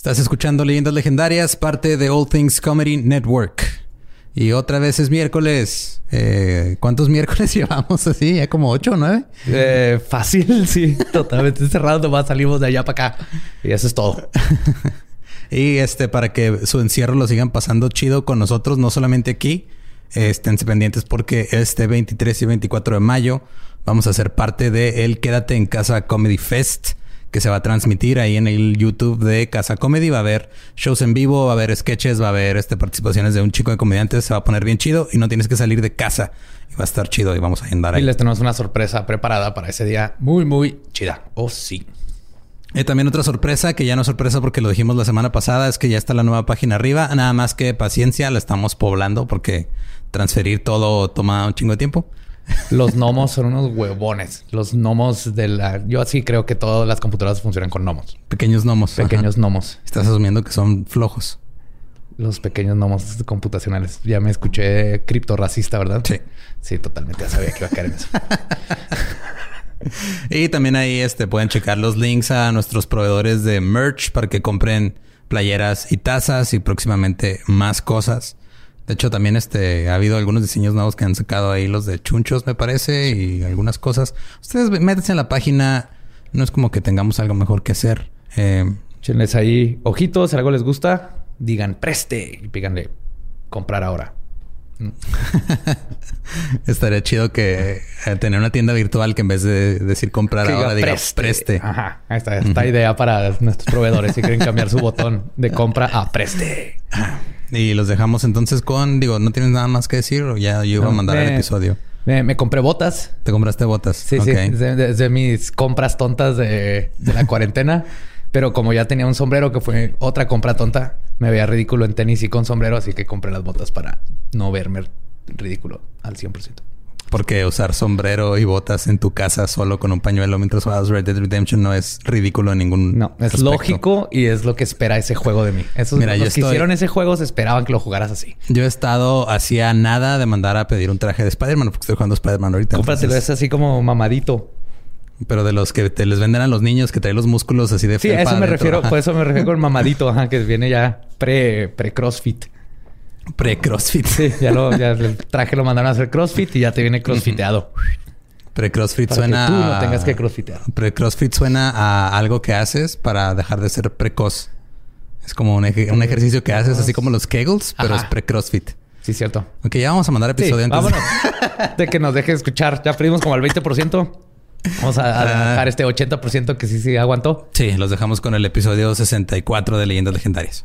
Estás escuchando Leyendas Legendarias, parte de All Things Comedy Network. Y otra vez es miércoles. Eh, ¿Cuántos miércoles llevamos así? ¿Ya como ocho o nueve? Eh, fácil, sí. Totalmente cerrado. Nomás salimos de allá para acá. Y eso es todo. y este, para que su encierro lo sigan pasando chido con nosotros, no solamente aquí. Estén pendientes porque este 23 y 24 de mayo vamos a ser parte de el Quédate en Casa Comedy Fest que se va a transmitir ahí en el YouTube de Casa Comedy. Va a haber shows en vivo, va a haber sketches, va a haber este, participaciones de un chico de comediantes. Se va a poner bien chido y no tienes que salir de casa. Y va a estar chido y vamos a andar ahí. Y les tenemos una sorpresa preparada para ese día muy, muy chida. Oh, sí. Y también otra sorpresa, que ya no es sorpresa porque lo dijimos la semana pasada, es que ya está la nueva página arriba. Nada más que paciencia, la estamos poblando porque transferir todo toma un chingo de tiempo. Los gnomos son unos huevones. Los gnomos de la... Yo así creo que todas las computadoras funcionan con gnomos. Pequeños gnomos. Pequeños gnomos. Estás asumiendo que son flojos. Los pequeños gnomos computacionales. Ya me escuché criptorracista, ¿verdad? Sí. Sí, totalmente. Ya sabía que iba a caer en eso. y también ahí este, pueden checar los links a nuestros proveedores de merch para que compren playeras y tazas y próximamente más cosas. De hecho, también este, ha habido algunos diseños nuevos que han sacado ahí, los de chunchos, me parece, y algunas cosas. Ustedes métanse en la página. No es como que tengamos algo mejor que hacer. Eh, ahí ojitos, si algo les gusta, digan preste y píganle comprar ahora. Estaría chido que eh, tener una tienda virtual que en vez de decir comprar ahora diga preste. Ajá. Esta, esta idea para nuestros proveedores si quieren cambiar su botón de compra a preste. Y los dejamos entonces con, digo, ¿no tienes nada más que decir o ya yo iba a mandar el episodio? Me, compré botas. ¿Te compraste botas? Sí, sí. De, mis compras tontas de, de la cuarentena. Pero como ya tenía un sombrero que fue otra compra tonta, me veía ridículo en tenis y con sombrero, así que compré las botas para no verme ridículo al 100%. Porque usar sombrero y botas en tu casa solo con un pañuelo mientras juegas Red Dead Redemption no es ridículo en ningún No, es lógico y es lo que espera ese juego de mí. Esos Mira, los que hicieron ese juego se esperaban que lo jugaras así. Yo he estado hacía nada de mandar a pedir un traje de Spider-Man porque estoy jugando Spider-Man ahorita. Cómpratelo, es así como mamadito. Pero de los que te les venden a los niños que traen los músculos así de Sí, a eso me refiero, por eso me refiero con mamadito, ajá, que viene ya pre, pre crossfit. Pre-CrossFit. Sí, ya lo, ya el traje lo mandaron a hacer CrossFit y ya te viene crossfiteado. Pre-CrossFit suena. Que tú no tengas que crossfitear. Pre-CrossFit suena a algo que haces para dejar de ser precoz. Es como un, ejercicio que haces así como los Kegels, pero es pre-CrossFit. Sí, cierto. Ok, ya vamos a mandar episodio sí, Vámonos. de que nos deje escuchar. Ya pedimos como el 20%. Vamos a, a dejar este 80% que sí, sí aguantó. Sí, los dejamos con el episodio 64 de Leyendas Legendarias.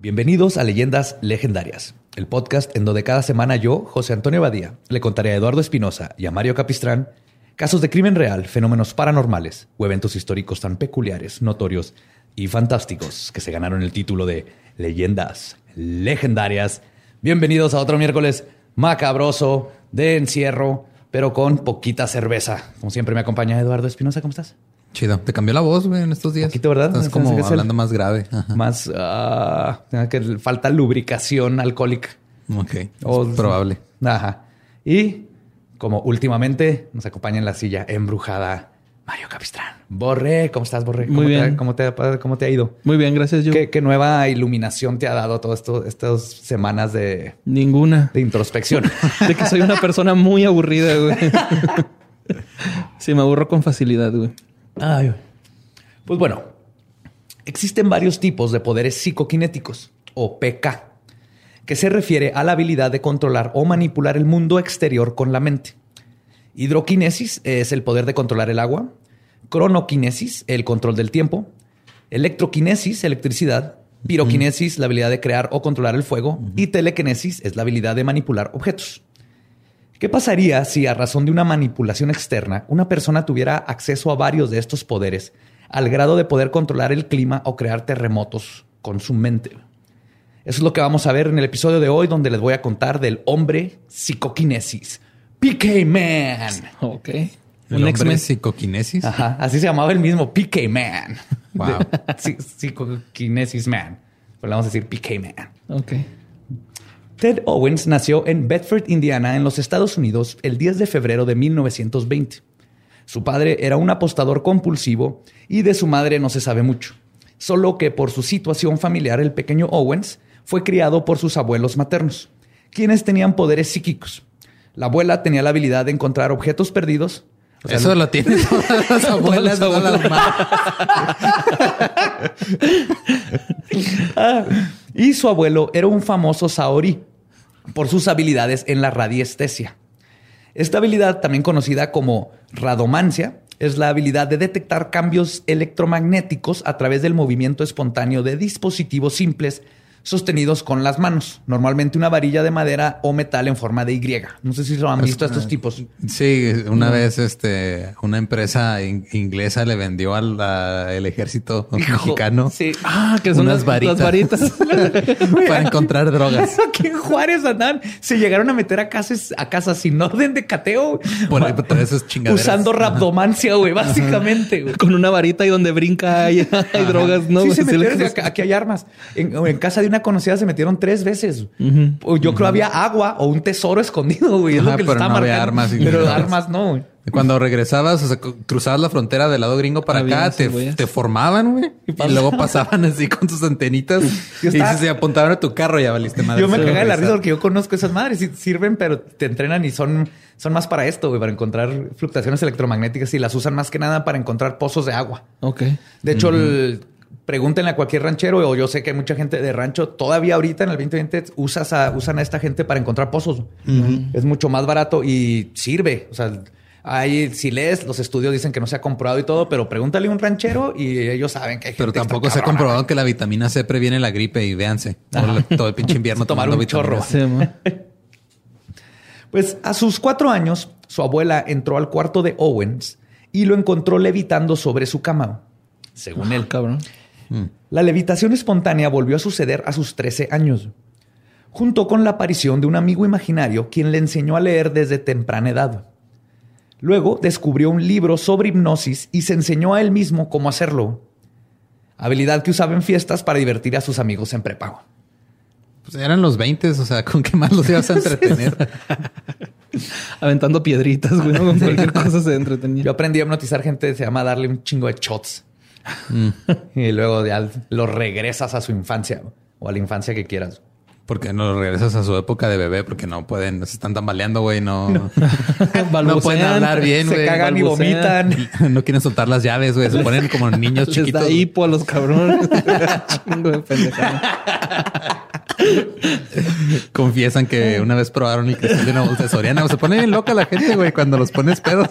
Bienvenidos a Leyendas Legendarias, el podcast en donde cada semana yo, José Antonio Badía, le contaré a Eduardo Espinosa y a Mario Capistrán casos de crimen real, fenómenos paranormales o eventos históricos tan peculiares, notorios y fantásticos que se ganaron el título de Leyendas Legendarias. Bienvenidos a otro miércoles macabroso de encierro, pero con poquita cerveza. Como siempre me acompaña Eduardo Espinosa, ¿cómo estás? Chido. Te cambió la voz, güey, en estos días. Poquito, ¿verdad? Estás como hablando más grave. Más... Uh, que falta lubricación alcohólica. Ok. es probable. Ajá. Y como últimamente nos acompaña en la silla embrujada Mario Capistrán. Borre, ¿cómo estás, Borre? Muy bien. ¿cómo, te, ¿Cómo te ha ido? Muy bien, gracias, yo. ¿Qué, nueva iluminación te ha dado todas estas semanas de... Ninguna. De introspección. de que soy una persona muy aburrida, güey. sí, me aburro con facilidad, güey. Ay. Pues bueno, existen varios tipos de poderes psicoquinéticos, o PK, que se refiere a la habilidad de controlar o manipular el mundo exterior con la mente. Hidroquinesis es el poder de controlar el agua, cronoquinesis, el control del tiempo, electroquinesis, electricidad, piroquinesis, la habilidad de crear o controlar el fuego, y telequinesis es la habilidad de manipular objetos. ¿Qué pasaría si a razón de una manipulación externa una persona tuviera acceso a varios de estos poderes al grado de poder controlar el clima o crear terremotos con su mente? Eso es lo que vamos a ver en el episodio de hoy donde les voy a contar del hombre psicoquinesis, PK Man. Ok. Un hombre X-Men. psicoquinesis. Ajá, así se llamaba el mismo, PK Man. Wow. Psicoquinesis Man. Pues le vamos a decir PK Man. Ok. Ted Owens nació en Bedford, Indiana, en los Estados Unidos, el 10 de febrero de 1920. Su padre era un apostador compulsivo y de su madre no se sabe mucho. Solo que por su situación familiar, el pequeño Owens fue criado por sus abuelos maternos, quienes tenían poderes psíquicos. La abuela tenía la habilidad de encontrar objetos perdidos. O sea, Eso lo tienen todas las abuelas, todas las madres. Ah, y su abuelo era un famoso Saori por sus habilidades en la radiestesia. Esta habilidad, también conocida como radomancia, es la habilidad de detectar cambios electromagnéticos a través del movimiento espontáneo de dispositivos simples sostenidos con las manos, normalmente una varilla de madera o metal en forma de Y. No sé si lo han visto estos tipos. Sí, una vez este una empresa in- inglesa le vendió al a- el ejército mexicano Sí. Ah, que son Unas las varitas. Las varitas. para encontrar drogas. Aquí en Juárez andan, se llegaron a meter a casas, a casas sin orden de cateo. Por ahí, por esas chingaderas. Usando rabdomancia, güey, básicamente. Con una varita y donde brinca hay, hay drogas, ¿no? sí, se metieron, aquí hay armas. En, en casa de una conocida se metieron tres veces. Yo creo había agua o un tesoro escondido, güey. Es Ajá, lo que les pero no había armas pero armas no, güey. Cuando regresabas, o sea, cruzabas la frontera del lado gringo para Había acá, te, formaban, güey. Y, luego pasaban así con sus antenitas y, estaba- se apuntaban a tu carro, ya valiste madre. Yo me Sí, cagué de la risa porque yo conozco esas madres y sirven, pero te entrenan y son, son más para esto, güey, para encontrar fluctuaciones electromagnéticas y las usan más que nada para encontrar pozos de agua. Ok. De hecho, el- pregúntenle a cualquier ranchero, o yo sé que hay mucha gente de rancho, todavía ahorita en el 2020 usas a- usan a esta gente para encontrar pozos. Es mucho más barato y sirve. O sea, hay, si lees, los estudios dicen que no se ha comprobado y todo, pero pregúntale a un ranchero y ellos saben que hay gente Pero tampoco se ha comprobado que la vitamina C previene la gripe y véanse. Todo, el- todo el pinche invierno Tomar tomando un chorro. Pues a sus cuatro años, su abuela entró al cuarto de Owens y lo encontró levitando sobre su cama. Según él, Cabrón. La levitación espontánea volvió a suceder a sus 13 años, junto con la aparición de un amigo imaginario quien le enseñó a leer desde temprana edad. Luego descubrió un libro sobre hipnosis y se enseñó a él mismo cómo hacerlo. Habilidad que usaba en fiestas para divertir a sus amigos en prepago. Pues eran los 20, o sea, ¿con qué más los ibas a entretener? Aventando piedritas, güey. ¿no? Con cualquier cosa se entretenía. Yo aprendí a hipnotizar gente, se llama darle un chingo de shots. y luego ya lo regresas a su infancia o a la infancia que quieras. Porque no regresas a su época de bebé porque no pueden, se están tambaleando, güey, no, no, pueden hablar bien, se güey. cagan y vomitan. No quieren soltar las llaves, güey. Se ponen como niños Les chiquitos. da hipo a los cabrones. Chingo de pendejada. Confiesan que una vez probaron el cristal de una bolsa de Soriana. Se pone bien loca la gente, güey, cuando los pones pedos.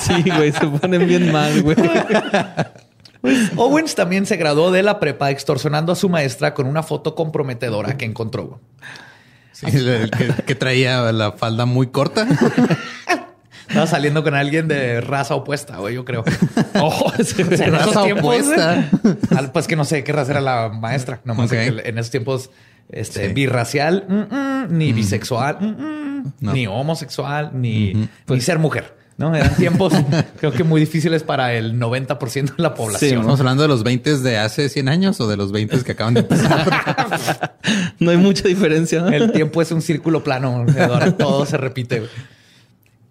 Sí, güey. Se ponen bien mal, güey. Owens también se graduó de la prepa extorsionando a su maestra con una foto comprometedora que encontró. Sí, el que, que traía la falda muy corta. Estaba saliendo con alguien de raza opuesta, güey, yo creo. Ojo, ese O sea, en esos Raza tiempos, opuesta. pues que no sé qué raza era la maestra. Nomás sé Ok. que en esos tiempos este, Sí. birracial, mm, mm, ni bisexual, mm, mm, No. ni homosexual, ni, ni ser mujer. ¿No? Eran tiempos creo que muy difíciles para el 90% de la población. Estamos hablando de los 20 de hace 100 años o de los 20 que acaban de empezar. No hay mucha diferencia. ¿no? El tiempo es un círculo plano. Ahora todo se repite.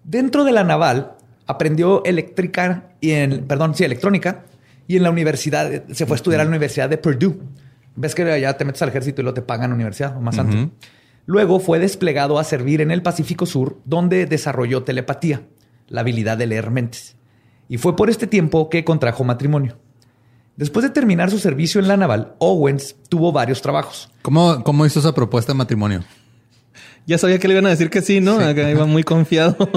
Dentro de la naval aprendió eléctrica y en, perdón, sí, electrónica y en la universidad se fue a estudiar a la Universidad de Purdue. Ves que ya te metes al ejército y lo te pagan a universidad o más antes. Luego fue desplegado a servir en el Pacífico Sur, donde desarrolló telepatía, la habilidad de leer mentes. Y fue por este tiempo que contrajo matrimonio. Después de terminar su servicio en la naval, Owens tuvo varios trabajos. ¿Cómo, cómo hizo esa propuesta de matrimonio? Ya sabía que le iban a decir que sí, ¿no? Acá iba muy confiado.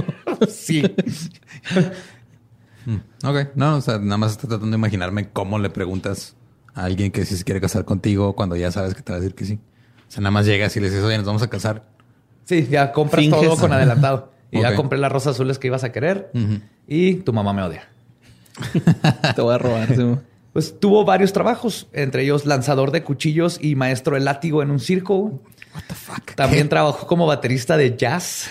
Sí. Ok, no, o sea, nada más estoy tratando de imaginarme cómo le preguntas a alguien que si se quiere casar contigo cuando ya sabes que te va a decir que sí. O sea, nada más llegas y le dices, oye, nos vamos a casar. Sí, ya compras Finges. todo con adelantado. Y ya compré las rosas azules que ibas a querer. Y tu mamá me odia. Te voy a robar. sí. Pues tuvo varios trabajos, entre ellos lanzador de cuchillos y maestro de látigo en un circo. What the fuck? También trabajó como baterista de jazz.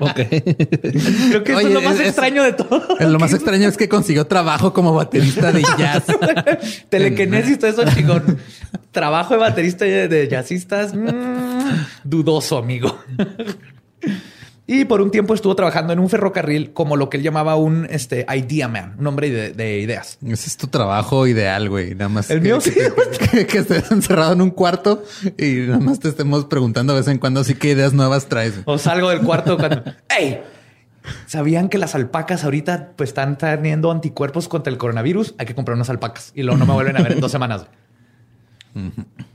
Ok. Creo que eso Oye, es lo más es- extraño de todo. Lo más extraño es que consiguió trabajo como baterista de jazz. Telequinesis, todo eso chingón. Trabajo de baterista de, de jazzistas. mm, dudoso, amigo. Y por un tiempo estuvo trabajando en un ferrocarril como lo que él llamaba un este, idea man, un hombre de, de ideas. Ese es tu trabajo ideal, güey. Nada más. El que, mío que, sí. que- que estés encerrado en un cuarto y nada más te estemos preguntando de vez en cuando así qué ideas nuevas traes. O salgo del cuarto cuando... ¡Ey! ¿Sabían que las alpacas ahorita pues, están teniendo anticuerpos contra el coronavirus? Hay que comprar unas alpacas. Y luego no me vuelven a ver en dos semanas.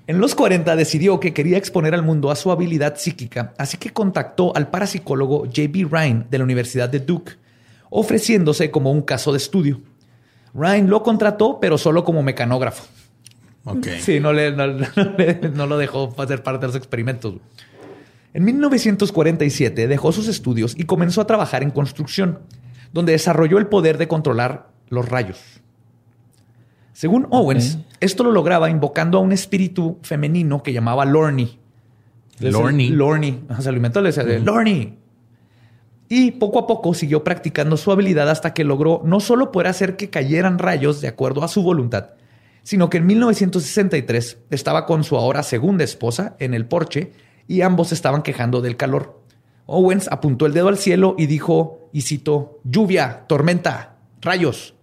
En los 40 decidió que quería exponer al mundo a su habilidad psíquica, así que contactó al parapsicólogo J.B. Ryan de la Universidad de Duke, ofreciéndose como un caso de estudio. Ryan lo contrató, pero solo como mecanógrafo. Ok. Sí, no, le, no, no le- no lo dejó hacer parte de los experimentos. En 1947 dejó sus estudios y comenzó a trabajar en construcción, donde desarrolló el poder de controlar los rayos. Según Owens, esto lo lograba invocando a un espíritu femenino que llamaba. Lorne. Lorne. O sea, lo inventó, le decía de Lorne. Y poco a poco siguió practicando su habilidad hasta que logró no solo poder hacer que cayeran rayos de acuerdo a su voluntad, sino que en 1963 estaba con su ahora segunda esposa en el porche y ambos estaban quejando del calor. Owens apuntó el dedo al cielo y dijo, y citó, lluvia, tormenta, rayos.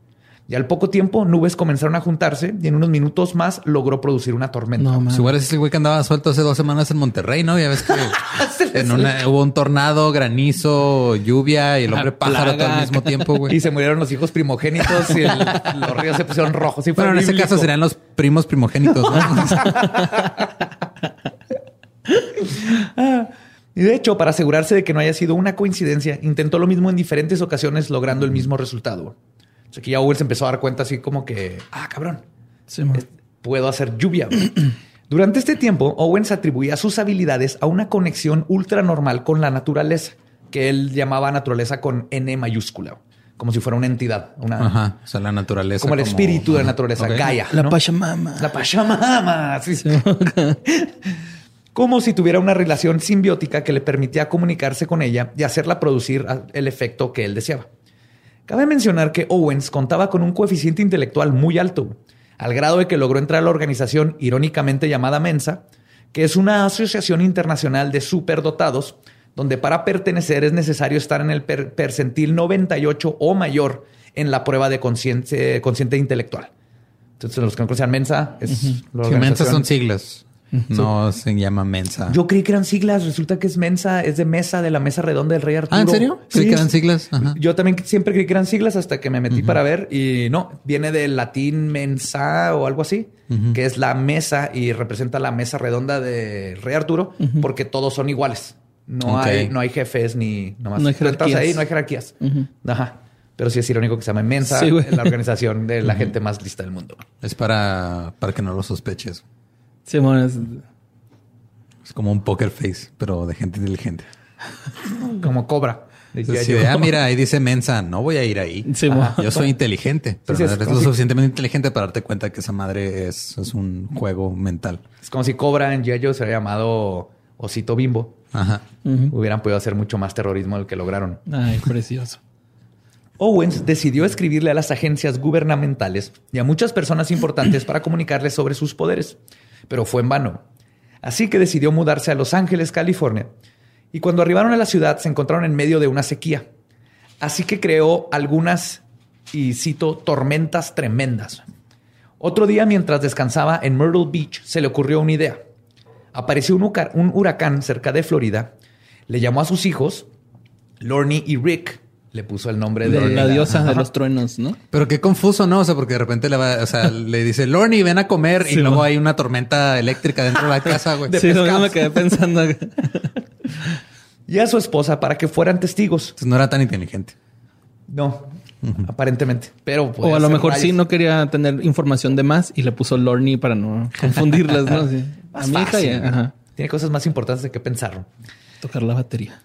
Y al poco tiempo nubes comenzaron a juntarse y en unos minutos más logró producir una tormenta. No. Si fuera ese güey que andaba suelto hace dos semanas en Monterrey, ¿no? Ya ves que en una, hubo un tornado, granizo, lluvia y el hombre Ah, pájaro todo al mismo tiempo, güey. Y se murieron los hijos primogénitos y el- los ríos se pusieron rojos. Sí, Bueno, en ese caso serían los primos primogénitos, ¿no? Y de hecho, para asegurarse de que no haya sido una coincidencia, intentó lo mismo en diferentes ocasiones, logrando el mismo resultado. Sea que ya Owens empezó a dar cuenta así como que, ah, cabrón, Sí, puedo hacer lluvia. Durante este tiempo, Owens atribuía sus habilidades a una conexión ultra normal con la naturaleza, que él llamaba naturaleza con N mayúscula, como si fuera una entidad, una, Ajá. O sea, la naturaleza. como el espíritu de la naturaleza. Gaia. La ¿no? Pachamama. La Pachamama. sí. Como si tuviera una relación simbiótica que le permitía comunicarse con ella y hacerla producir el efecto que él deseaba. Cabe mencionar que Owens contaba con un coeficiente intelectual muy alto, al grado de que logró entrar a la organización irónicamente llamada Mensa, que es una asociación internacional de superdotados, donde para pertenecer es necesario estar en el per- percentil 98 o mayor en la prueba de consciente, consciente intelectual. Entonces, los que no conocen Mensa es la Sí, mensa organización- son siglas. No se llama mensa. Yo creí que eran siglas, resulta que es Mensa, es de mesa, de la mesa redonda del Rey Arturo. Ah, ¿en serio? Sí, que eran siglas. Ajá. Yo también siempre creí que eran siglas hasta que me metí para ver y no, viene del latín mensa o algo así, que es la mesa y representa la mesa redonda de Rey Arturo porque todos son iguales. No hay no hay jefes ni nomás. No hay jerarquías. ahí, no hay jerarquías. Ajá. Pero sí es irónico que se llame Mensa, Sí, la organización de la gente más lista del mundo. Es para, para que no lo sospeches. Sí, man, es- Es como un poker face, pero de gente inteligente. Como Cobra. yo. de, ah, mira, ahí dice mensa, no voy a ir ahí. Sí. Yo soy inteligente, pero sí, no eres lo si- suficientemente inteligente para darte cuenta que esa madre es, es un juego mental. Es como si Cobra en Yayo se hubiera llamado Osito Bimbo. Ajá. Hubieran podido hacer mucho más terrorismo del que lograron. Ay, precioso. Owens decidió escribirle a las agencias gubernamentales y a muchas personas importantes para comunicarles sobre sus poderes, pero fue en vano. Así que decidió mudarse a Los Ángeles, California, y cuando arribaron a la ciudad se encontraron en medio de una sequía. Así que creó algunas, y cito, tormentas tremendas. Otro día, mientras descansaba en Myrtle Beach, se le ocurrió una idea. Apareció un, un huracán cerca de Florida, le llamó a sus hijos, Lorne y Rick, Le puso el nombre De la diosa de los truenos, ¿no? Pero qué confuso, ¿no? O sea, porque de repente le va, o sea, le dice, Lorne, ven a comer. y luego hay una tormenta eléctrica dentro de la casa, güey. sí, me quedé pensando. Y a su esposa para que fueran testigos. Entonces no era tan inteligente. No, aparentemente. Pero o a lo mejor sí no quería tener información de más y le puso Lorny para no confundirlas, ¿no? Sí. A mi hija ya, ajá, Tiene cosas más importantes de que pensar. Tocar la batería.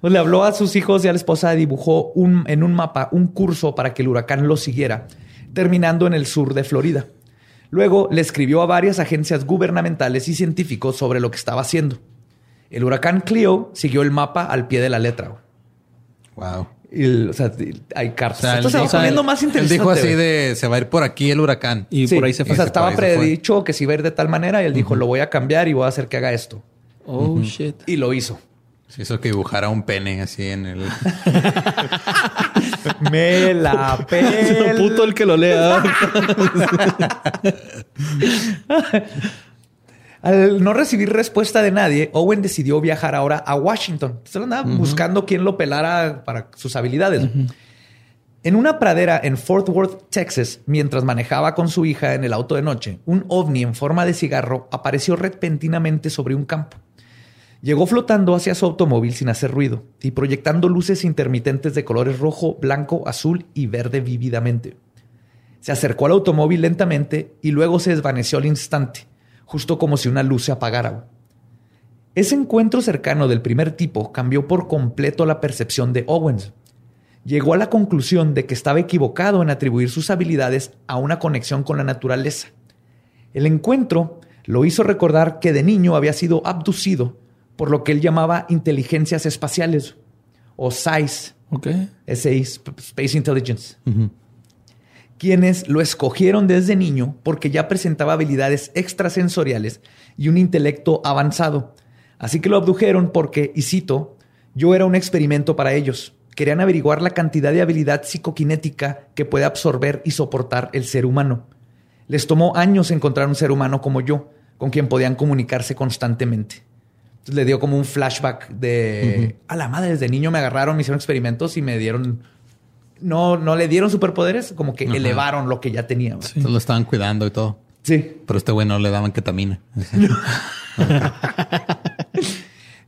Pues le habló a sus hijos y a la esposa, dibujó un, en un mapa un curso para que el huracán lo siguiera, terminando en el sur de Florida. Luego le escribió a varias agencias gubernamentales y científicos sobre lo que estaba haciendo. El huracán Cleo siguió el mapa al pie de la letra. Wow. Y el- o sea, hay cartas. O sea, Esto él se va poniendo más Él interesante. dijo así de se va a ir por aquí el huracán. Y Sí, por ahí se O fue. sea, Por estaba se predicho que se iba a ir de tal manera y él dijo, lo voy a cambiar y voy a hacer que haga esto. Oh, shit. Y lo hizo. Se hizo que dibujara un pene así en el. Me la pel... Puto el que lo lea. Al no recibir respuesta de nadie, Owen decidió viajar ahora a Washington. Se andaba buscando quien lo pelara para sus habilidades. En una pradera en Fort Worth, Texas, mientras manejaba con su hija en el auto de noche, un ovni en forma de cigarro apareció repentinamente sobre un campo. Llegó flotando hacia su automóvil sin hacer ruido y proyectando luces intermitentes de colores rojo, blanco, azul y verde vívidamente. Se acercó al automóvil lentamente y luego se desvaneció al instante, justo como si una luz se apagara. Ese encuentro cercano del primer tipo cambió por completo la percepción de Owens. Llegó a la conclusión de que estaba equivocado en atribuir sus habilidades a una conexión con la naturaleza. El encuentro lo hizo recordar que de niño había sido abducido por lo que él llamaba inteligencias espaciales o SICE, ok. SI, Space Intelligence, quienes lo escogieron desde niño porque ya presentaba habilidades extrasensoriales y un intelecto avanzado. Así que lo abdujeron porque, y cito, yo era un experimento para ellos. Querían averiguar la cantidad de habilidad psicoquinética que puede absorber y soportar el ser humano. Les tomó años encontrar un ser humano como yo, con quien podían comunicarse constantemente. Entonces le dio como un flashback de a la madre, desde niño me agarraron, me hicieron experimentos y me dieron. No, no le dieron superpoderes, como que Ajá. elevaron lo que ya tenía. Entonces lo estaban cuidando y todo. Sí. Pero este güey no le daban ketamina.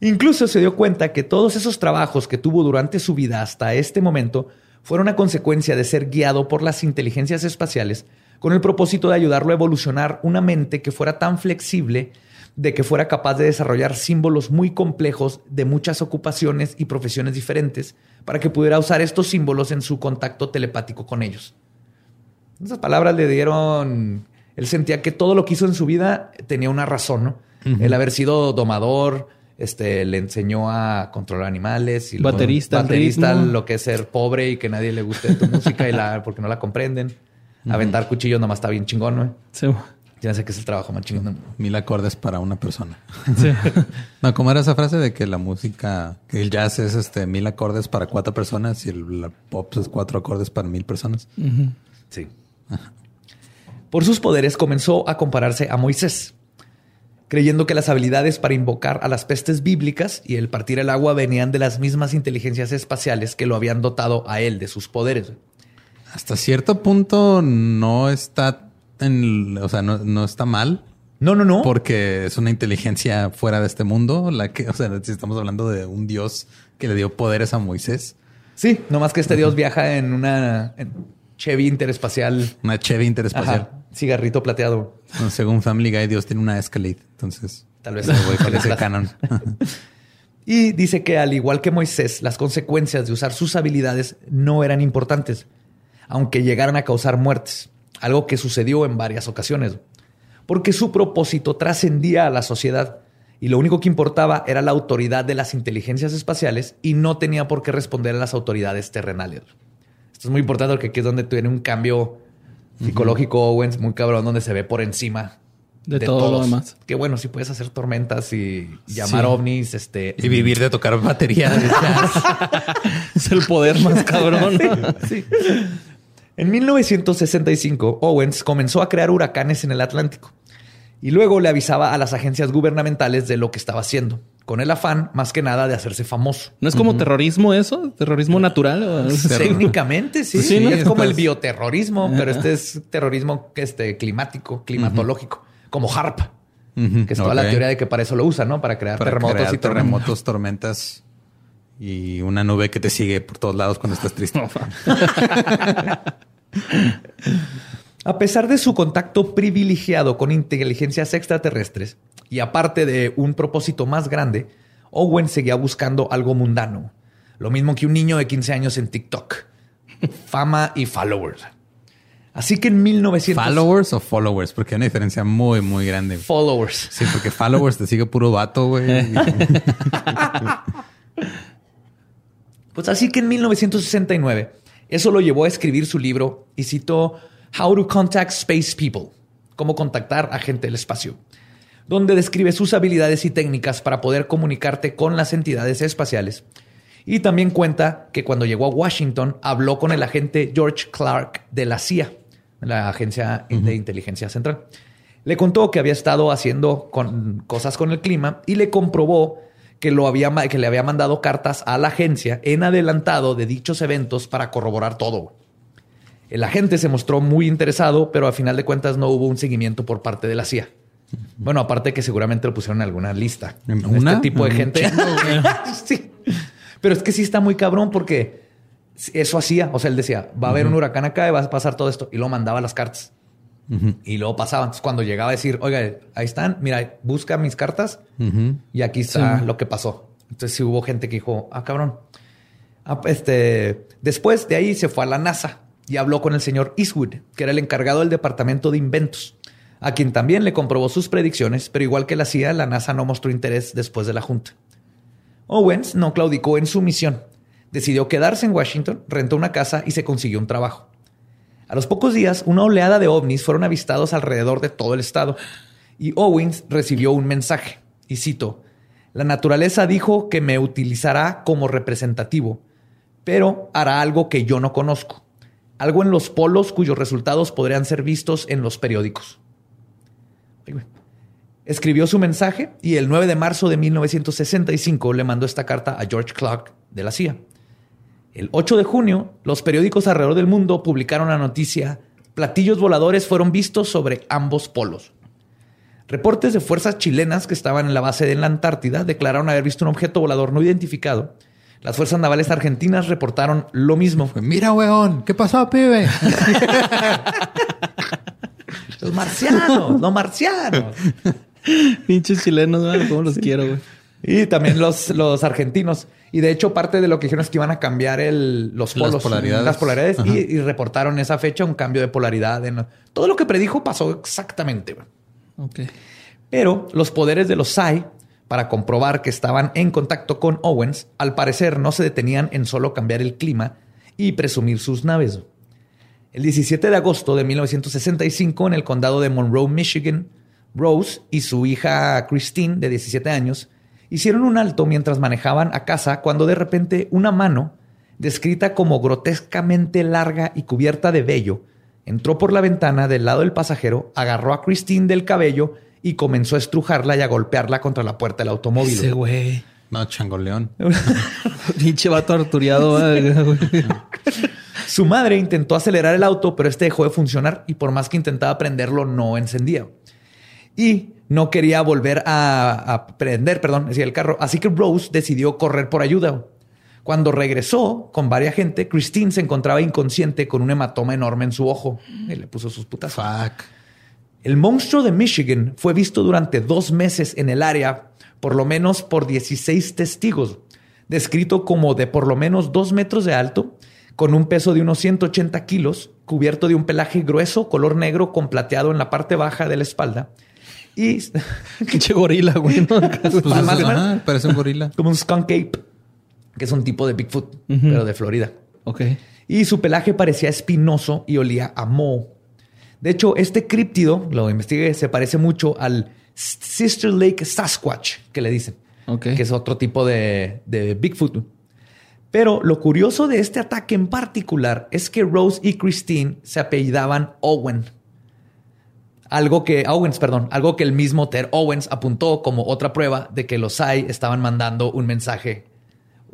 Incluso se dio cuenta que todos esos trabajos que tuvo durante su vida hasta este momento fueron a consecuencia de ser guiado por las inteligencias espaciales con el propósito de ayudarlo a evolucionar una mente que fuera tan flexible de que fuera capaz de desarrollar símbolos muy complejos de muchas ocupaciones y profesiones diferentes para que pudiera usar estos símbolos en su contacto telepático con ellos. Esas palabras le dieron... Él sentía que todo lo que hizo en su vida tenía una razón, ¿no? El haber sido domador, este, le enseñó a controlar animales. Y Baterista, baterista ritmo. lo que es ser pobre y que nadie le guste tu música y la, porque no la comprenden. Aventar cuchillos nomás está bien chingón, ¿no? Sí. Ya sé que es el trabajo más chingón. Mil acordes para una persona. Sí. No, ¿cómo era esa frase de que la música, que el jazz es este mil acordes para cuatro personas y el la pop es cuatro acordes para mil personas? Sí. Por sus poderes comenzó a compararse a Moisés, creyendo que las habilidades para invocar a las pestes bíblicas y el partir el agua venían de las mismas inteligencias espaciales que lo habían dotado a él de sus poderes. Hasta cierto punto no está en, o sea, no, no está mal No, no, no. porque es una inteligencia fuera de este mundo. La que, o sea, si estamos hablando de un dios que le dio poderes a Moisés, Sí, nomás que este dios viaja en una en Chevy interespacial. una Chevy interespacial. Ajá, cigarrito plateado. No, según Family Guy, Dios tiene una Escalade. Entonces, Tal vez voy con ese canon. Y dice que al igual que Moisés, las consecuencias de usar sus habilidades no eran importantes, aunque llegaran a causar muertes, algo que sucedió en varias ocasiones, porque su propósito trascendía a la sociedad y lo único que importaba era la autoridad de las inteligencias espaciales y no tenía por qué responder a las autoridades terrenales. Esto es muy importante porque aquí es donde tiene un cambio psicológico Owens muy cabrón, donde se ve por encima De todo lo demás. Que bueno, si puedes hacer tormentas y llamar Sí. ovnis, este y vivir de tocar batería de jazz. Es el poder más cabrón. Sí. En 1965, Owens comenzó a crear huracanes en el Atlántico y luego le avisaba a las agencias gubernamentales de lo que estaba haciendo. con el afán más que nada de hacerse famoso. ¿No es como terrorismo eso? ¿Terrorismo natural? o- Técnicamente sí, Pues sí, ¿no? es como el Estás- bioterrorismo, pero este es terrorismo este, climático, climatológico, como HARP, que es toda la teoría de que para eso lo usan, ¿no? Para crear Para terremotos crear y terremotos. terremotos, tormentas y una nube que te sigue por todos lados cuando estás triste. A pesar de su contacto privilegiado con inteligencias extraterrestres y aparte de un propósito más grande, Owen seguía buscando algo mundano. Lo mismo que un niño de 15 años en TikTok. Fama y followers. Así que en 1900... ¿Followers o followers? Porque hay una diferencia muy, muy grande. Followers. Sí, porque followers te sigue puro vato, güey. Pues así que en 1969, eso lo llevó a escribir su libro y citó How to Contact Space People, cómo contactar a gente del espacio, donde describe sus habilidades y técnicas para poder comunicarte con las entidades espaciales. Y también cuenta que cuando llegó a Washington habló con el agente George Clark de la CIA, la Agencia de Inteligencia Central. Le contó que había estado haciendo con- cosas con el clima y le comprobó que, lo había, que le había mandado cartas a la agencia en adelantado de dichos eventos para corroborar todo. El agente se mostró muy interesado, pero a final de cuentas no hubo un seguimiento por parte de la CIA. Bueno, aparte que seguramente lo pusieron en alguna lista. ¿En Este tipo de gente. sí. Pero es que sí está muy cabrón porque eso hacía. O sea, él decía, va a haber un huracán acá y va a pasar todo esto. Y luego mandaba las cartas. Y luego pasaba. Entonces, cuando llegaba a decir, oiga, ahí están, mira, busca mis cartas y aquí está lo que pasó. Entonces sí hubo gente que dijo, ah, cabrón. Ah, este, después de ahí se fue a la NASA y habló con el señor Eastwood, que era el encargado del departamento de inventos, a quien también le comprobó sus predicciones, pero igual que la CIA, la NASA no mostró interés después de la junta. Owens no claudicó en su misión. Decidió quedarse en Washington, rentó una casa y se consiguió un trabajo. A los pocos días, una oleada de ovnis fueron avistados alrededor de todo el estado y Owens recibió un mensaje, y cito, La naturaleza dijo que me utilizará como representativo, pero hará algo que yo no conozco, algo en los polos cuyos resultados podrían ser vistos en los periódicos. Escribió su mensaje y el 9 de marzo de 1965 le mandó esta carta a George Clark de la CIA. El 8 de junio, los periódicos alrededor del mundo publicaron la noticia Platillos voladores fueron vistos sobre ambos polos. Reportes de fuerzas chilenas que estaban en la base de la Antártida declararon haber visto un objeto volador no identificado. Las fuerzas navales argentinas reportaron lo mismo. Mira, weón, ¿qué pasó, pibe? Los marcianos, los marcianos. Pinches chilenos, cómo los quiero, güey. Y también los, los argentinos. Y de hecho, parte de lo que dijeron es que iban a cambiar el, los Las polos, polaridades. las polaridades y, reportaron esa fecha un cambio de polaridad. En, todo lo que predijo pasó exactamente. Pero los poderes de los Psi, para comprobar que estaban en contacto con Owens, al parecer no se detenían en solo cambiar el clima y presumir sus naves. El 17 de agosto de 1965, en el condado de Monroe, Michigan, Rose y su hija Christine, de 17 años, hicieron un alto mientras manejaban a casa cuando de repente una mano, descrita como grotescamente larga y cubierta de vello, entró por la ventana del lado del pasajero, agarró a Christine del cabello y comenzó a estrujarla y a golpearla contra la puerta del automóvil. Ese güey. No, changoleón. Pinche vato arturiado, güey. Su madre intentó acelerar el auto, pero este dejó de funcionar y por más que intentaba prenderlo, no encendía. Y no quería volver a, a prender, perdón, decía el carro. Así que Rose decidió correr por ayuda. Cuando regresó con varias gente, Christine se encontraba inconsciente con un hematoma enorme en su ojo y le puso sus putas. Fuck. El monstruo de Michigan fue visto durante dos meses en el área, por lo menos por 16 testigos, descrito como de por lo menos dos metros de alto, con un peso de unos 180 kilos, cubierto de un pelaje grueso, color negro con plateado en la parte baja de la espalda y Pinche gorila, güey. ¿no? Pues Más- es- más- ajá, parece un gorila. como un skunk ape, que es un tipo de Bigfoot, pero de Florida. ok. Y su pelaje parecía espinoso y olía a moho. De hecho, este críptido, lo investigué, se parece mucho al Sister Lake Sasquatch, que le dicen, Ok. que es otro tipo de, de Bigfoot. Pero lo curioso de este ataque en particular es que Rose y Christine se apellidaban Owen. Algo que Owens, perdón, algo que el mismo Ter Owens apuntó como otra prueba de que los Sai estaban mandando un mensaje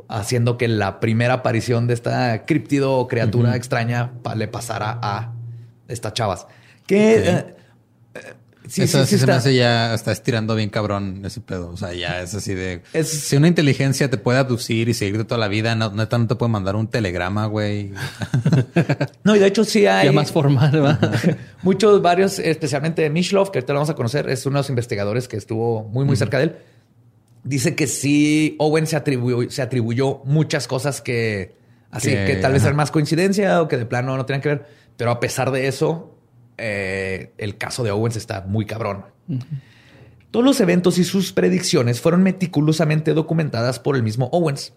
haciendo que la primera aparición de esta criptido o criatura extraña pa- le pasara a estas chavas. Que eh, sí, Eso sí, sí, sí se me hace ya, está estirando bien cabrón ese pedo. O sea, ya es así de... Es- Si una inteligencia te puede abducir y seguirte toda la vida, no, neta no te puede mandar un telegrama, güey. No, y de hecho sí hay Ya más formal, ¿va? muchos, varios, especialmente Mishlov, que ahorita lo vamos a conocer, es uno de los investigadores que estuvo muy, muy cerca de él. Dice que sí, Owen se atribuyó, se atribuyó muchas cosas que así Que- que, tal vez eran más coincidencia o que de plano no tenían que ver. Pero a pesar de eso, eh, el caso de Owens está muy cabrón. Todos los eventos y sus predicciones fueron meticulosamente documentadas por el mismo Owens.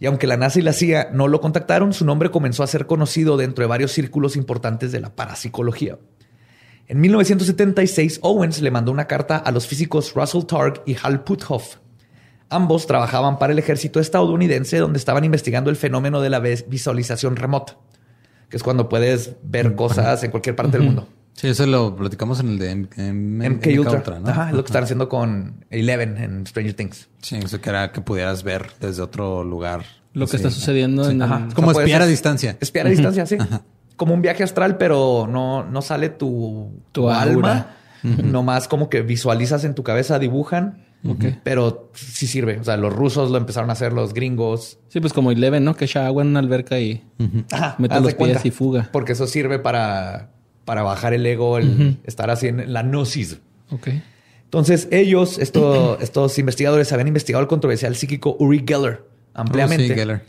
Y aunque la NASA y la CIA no lo contactaron, su nombre comenzó a ser conocido dentro de varios círculos importantes de la parapsicología. En 1976, Owens le mandó una carta a los físicos Russell Targ y Hal Puthoff. Ambos trabajaban para el ejército estadounidense donde estaban investigando el fenómeno de la visualización remota, que es cuando puedes ver cosas en cualquier parte del mundo. Sí, eso lo platicamos en el de M- M- MK MK Ultra. ¿no? Ajá, es lo que están haciendo con Eleven en Stranger Things. Sí, eso que era que pudieras ver desde otro lugar. Lo que Sí. está sucediendo en Ajá. el... Como O sea, puede espiar a distancia. Espiar a distancia, sí. Como un viaje astral, pero no, no sale tu, Tu tu alma. Nomás como que visualizas en tu cabeza, dibujan. Pero sí sirve. O sea, los rusos lo empezaron a hacer, los gringos. Sí, pues como Eleven, ¿no? Que echa agua en una alberca y Ajá, mete los pies cuenta. y fuga. Porque eso sirve para, para bajar el ego, el estar así en la gnosis. Ok. Entonces, ellos, esto- estos investigadores, habían investigado el controversial psíquico Uri Geller ampliamente. Oh, sí, Geller.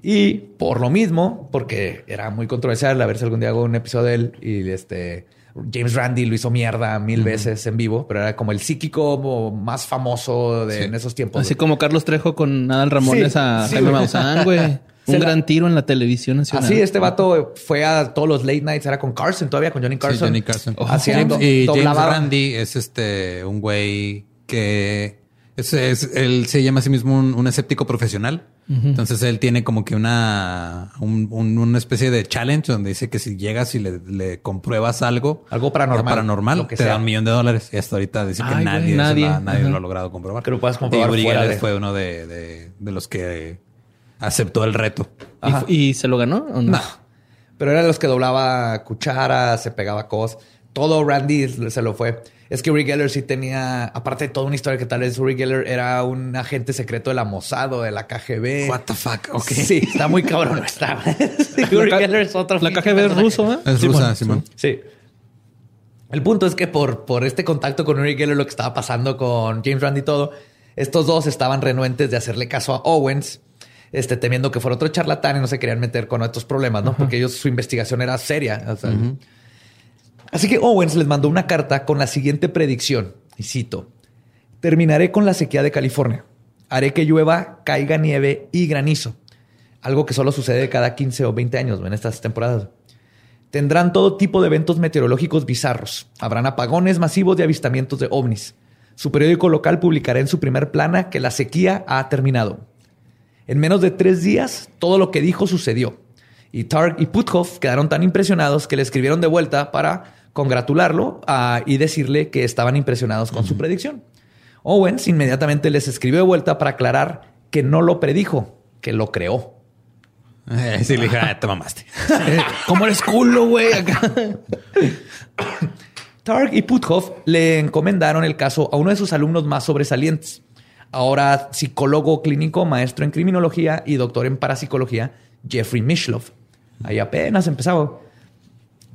Y por lo mismo, porque era muy controversial, a ver si algún día hago un episodio de él y este James Randi lo hizo mierda mil veces en vivo, pero era como el psíquico más famoso de, en esos tiempos. Así como Carlos Trejo con Adal Ramones Sí, a sí, Jaime güey. Maussan, güey. Un la- gran tiro en la televisión nacional. Así, este vato fue a todos los late nights, era con Carson todavía, con Johnny Sí, Carson. Johnny Carson. Y James Randi es este un güey que es, es- él se llama a sí mismo un, un escéptico profesional. Entonces él tiene como que una un- un- una especie de challenge donde dice que si llegas y le, le compruebas algo, Algo paranormal, paranormal, lo que te sea. da un millón de dólares. Y hasta ahorita dice que güey, nadie, nadie. lo ha- nadie lo ha logrado comprobar. Que lo puedas comprobar Y fuera de- fue uno de, de- de los que aceptó el reto. ¿Y, se lo ganó o no? No. Pero era de los que doblaba cucharas, se pegaba cosas. Todo Randy se lo fue. Es que Uri Geller sí tenía, aparte de toda una historia que tal vez Uri Geller era un agente secreto de la Mossad o de la KGB. What the fuck? Ok. Sí, está muy cabrón. Está. Sí, Uri Geller es otro. La KGB es ruso, ¿eh? Es Sí, rusa, Simón. Sí. El punto es que por, por este contacto con Uri Geller, lo que estaba pasando con James Rand y todo, estos dos estaban renuentes de hacerle caso a Owens, este, temiendo que fuera otro charlatán y no se querían meter con estos problemas, ¿no? Porque ellos, su investigación era seria. o sea. Así que Owens les mandó una carta con la siguiente predicción, y cito, terminaré con la sequía de California. Haré que llueva, caiga nieve y granizo. Algo que solo sucede cada 15 o 20 años en estas temporadas. Tendrán todo tipo de eventos meteorológicos bizarros. Habrán apagones masivos de avistamientos de ovnis. Su periódico local publicará en su primer plana que la sequía ha terminado. En menos de tres días, todo lo que dijo sucedió. Y Targ y Puthoff quedaron tan impresionados que le escribieron de vuelta para congratularlo ah, y decirle que estaban impresionados con su predicción. Owens inmediatamente les escribió de vuelta para aclarar que no lo predijo, que lo creó. Eh, sí, le dije, ah, te mamaste. ¿Cómo eres culo, güey? Targ y Puthoff le encomendaron el caso a uno de sus alumnos más sobresalientes, ahora psicólogo clínico, maestro en criminología y doctor en parapsicología, Jeffrey Mishlov. Ahí apenas empezaba.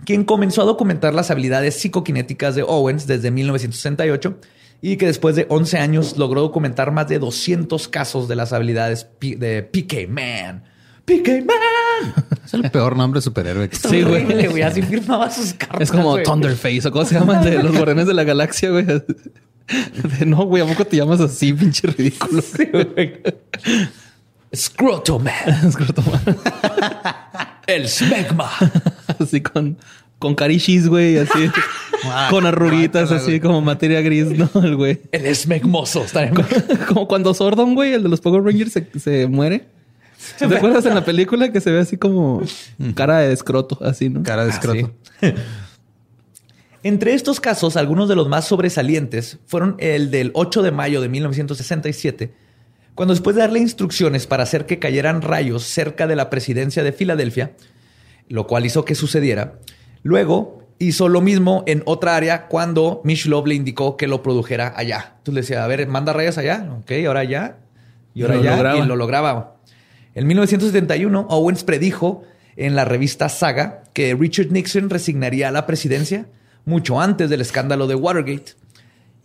Quien comenzó a documentar las habilidades psicoquinéticas de Owens desde 1968 y que después de 11 años logró documentar más de 200 casos de las habilidades de PK Man. PK Man. Es el peor nombre de superhéroe que Sí, güey. Horrible, güey. Así firmaba sus cartas. Es como güey. Thunderface o cómo se llaman de los guardianes de la galaxia, güey. De, no, güey, ¿a poco te llamas así, pinche ridículo? Sí, güey. Scroto Man. Es que lo toma El Smegma. así con, con carishis, güey, así. con arruguitas, así como materia gris, ¿no? El güey. El Smegmoso. Está en- Como cuando Sordon, güey, el de los Power Rangers, se, se muere. ¿Te acuerdas en la película que se ve así como cara de escroto, así, no? cara de Ah, escroto. sí. Entre estos casos, algunos de los más sobresalientes fueron el del 8 de mayo de 1967, cuando después de darle instrucciones para hacer que cayeran rayos cerca de la presidencia de Filadelfia, lo cual hizo que sucediera, luego hizo lo mismo en otra área cuando Mish Love le indicó que lo produjera allá. Entonces le decía, a ver, manda rayos allá, ok, ahora allá, y ahora Lo allá, lograba. y lo lograba. En 1971, Owens predijo en la revista Saga que Richard Nixon resignaría a la presidencia mucho antes del escándalo de Watergate.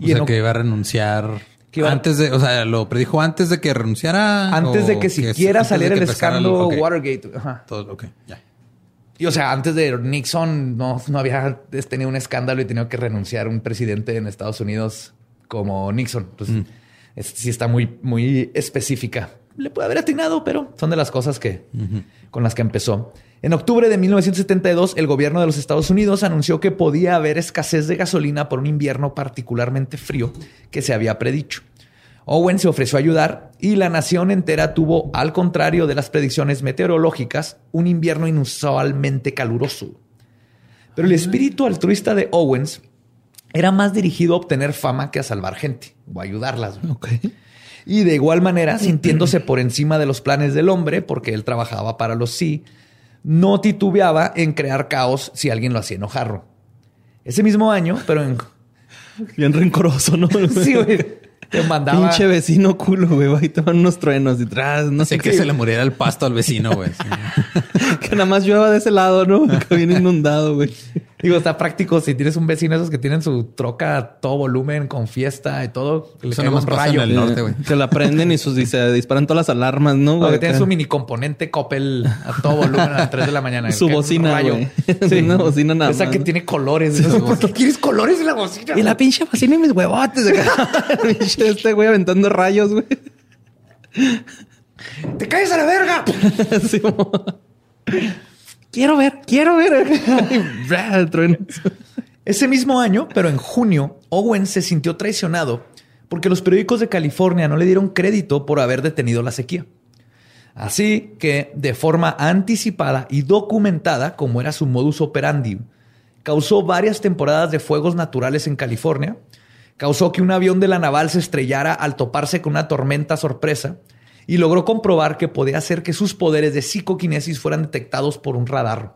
O Y sea, en- que iba a renunciar Que iba- antes de, o sea, lo predijo antes de que renunciara. antes de que siquiera saliera el escándalo. Watergate. Ajá. Todo, ok, ya. Y o sea, antes de Nixon no, no había tenido un escándalo y tenía que renunciar un presidente en Estados Unidos como Nixon. Entonces, es- sí está muy, muy específica. Le puede haber atinado, pero son de las cosas que con las que empezó. En octubre de 1972, el gobierno de los Estados Unidos anunció que podía haber escasez de gasolina por un invierno particularmente frío que se había predicho. Owen se ofreció a ayudar y la nación entera tuvo, al contrario de las predicciones meteorológicas, un invierno inusualmente caluroso. Pero el espíritu altruista de Owens era más dirigido a obtener fama que a salvar gente o a ayudarlas. Y de igual manera, sintiéndose por encima de los planes del hombre, porque él trabajaba para los sí, no titubeaba en crear caos si alguien lo hacía enojar. Ese mismo año, pero en... Bien rencoroso, ¿no? Sí, güey. Te mandaba... Pinche vecino culo, güey. Ahí te van unos truenos detrás. No sé Sé que qué. se le muriera el pasto al vecino, güey. Sí. que nada más llueva de ese lado, ¿no? Que viene inundado, güey. Digo, está práctico si tienes un vecino esos que tienen su troca a todo volumen con fiesta y todo. que le Eso un pasa rayo. en el norte, güey. Que la prenden y, sus, y se disparan todas las alarmas, ¿no? O güey? que tiene su mini componente Coppel a todo volumen a las 3 de la mañana. Su bocina, rayo. güey. Una bocina nada Esa más, que ¿no? tiene colores. ¿Por qué quieres colores en la bocina? Y la pinche bocina y mis huevotes. este güey aventando rayos, güey. ¡Te caes a la verga! Como, quiero ver, quiero ver. Ese mismo año, pero en junio, Owen se sintió traicionado porque los periódicos de California no le dieron crédito por haber detenido la sequía. Así que, de forma anticipada y documentada, como era su modus operandi, causó varias temporadas de fuegos naturales en California, causó que un avión de la naval se estrellara al toparse con una tormenta sorpresa y logró comprobar que podía hacer que sus poderes de psicoquinesis fueran detectados por un radar.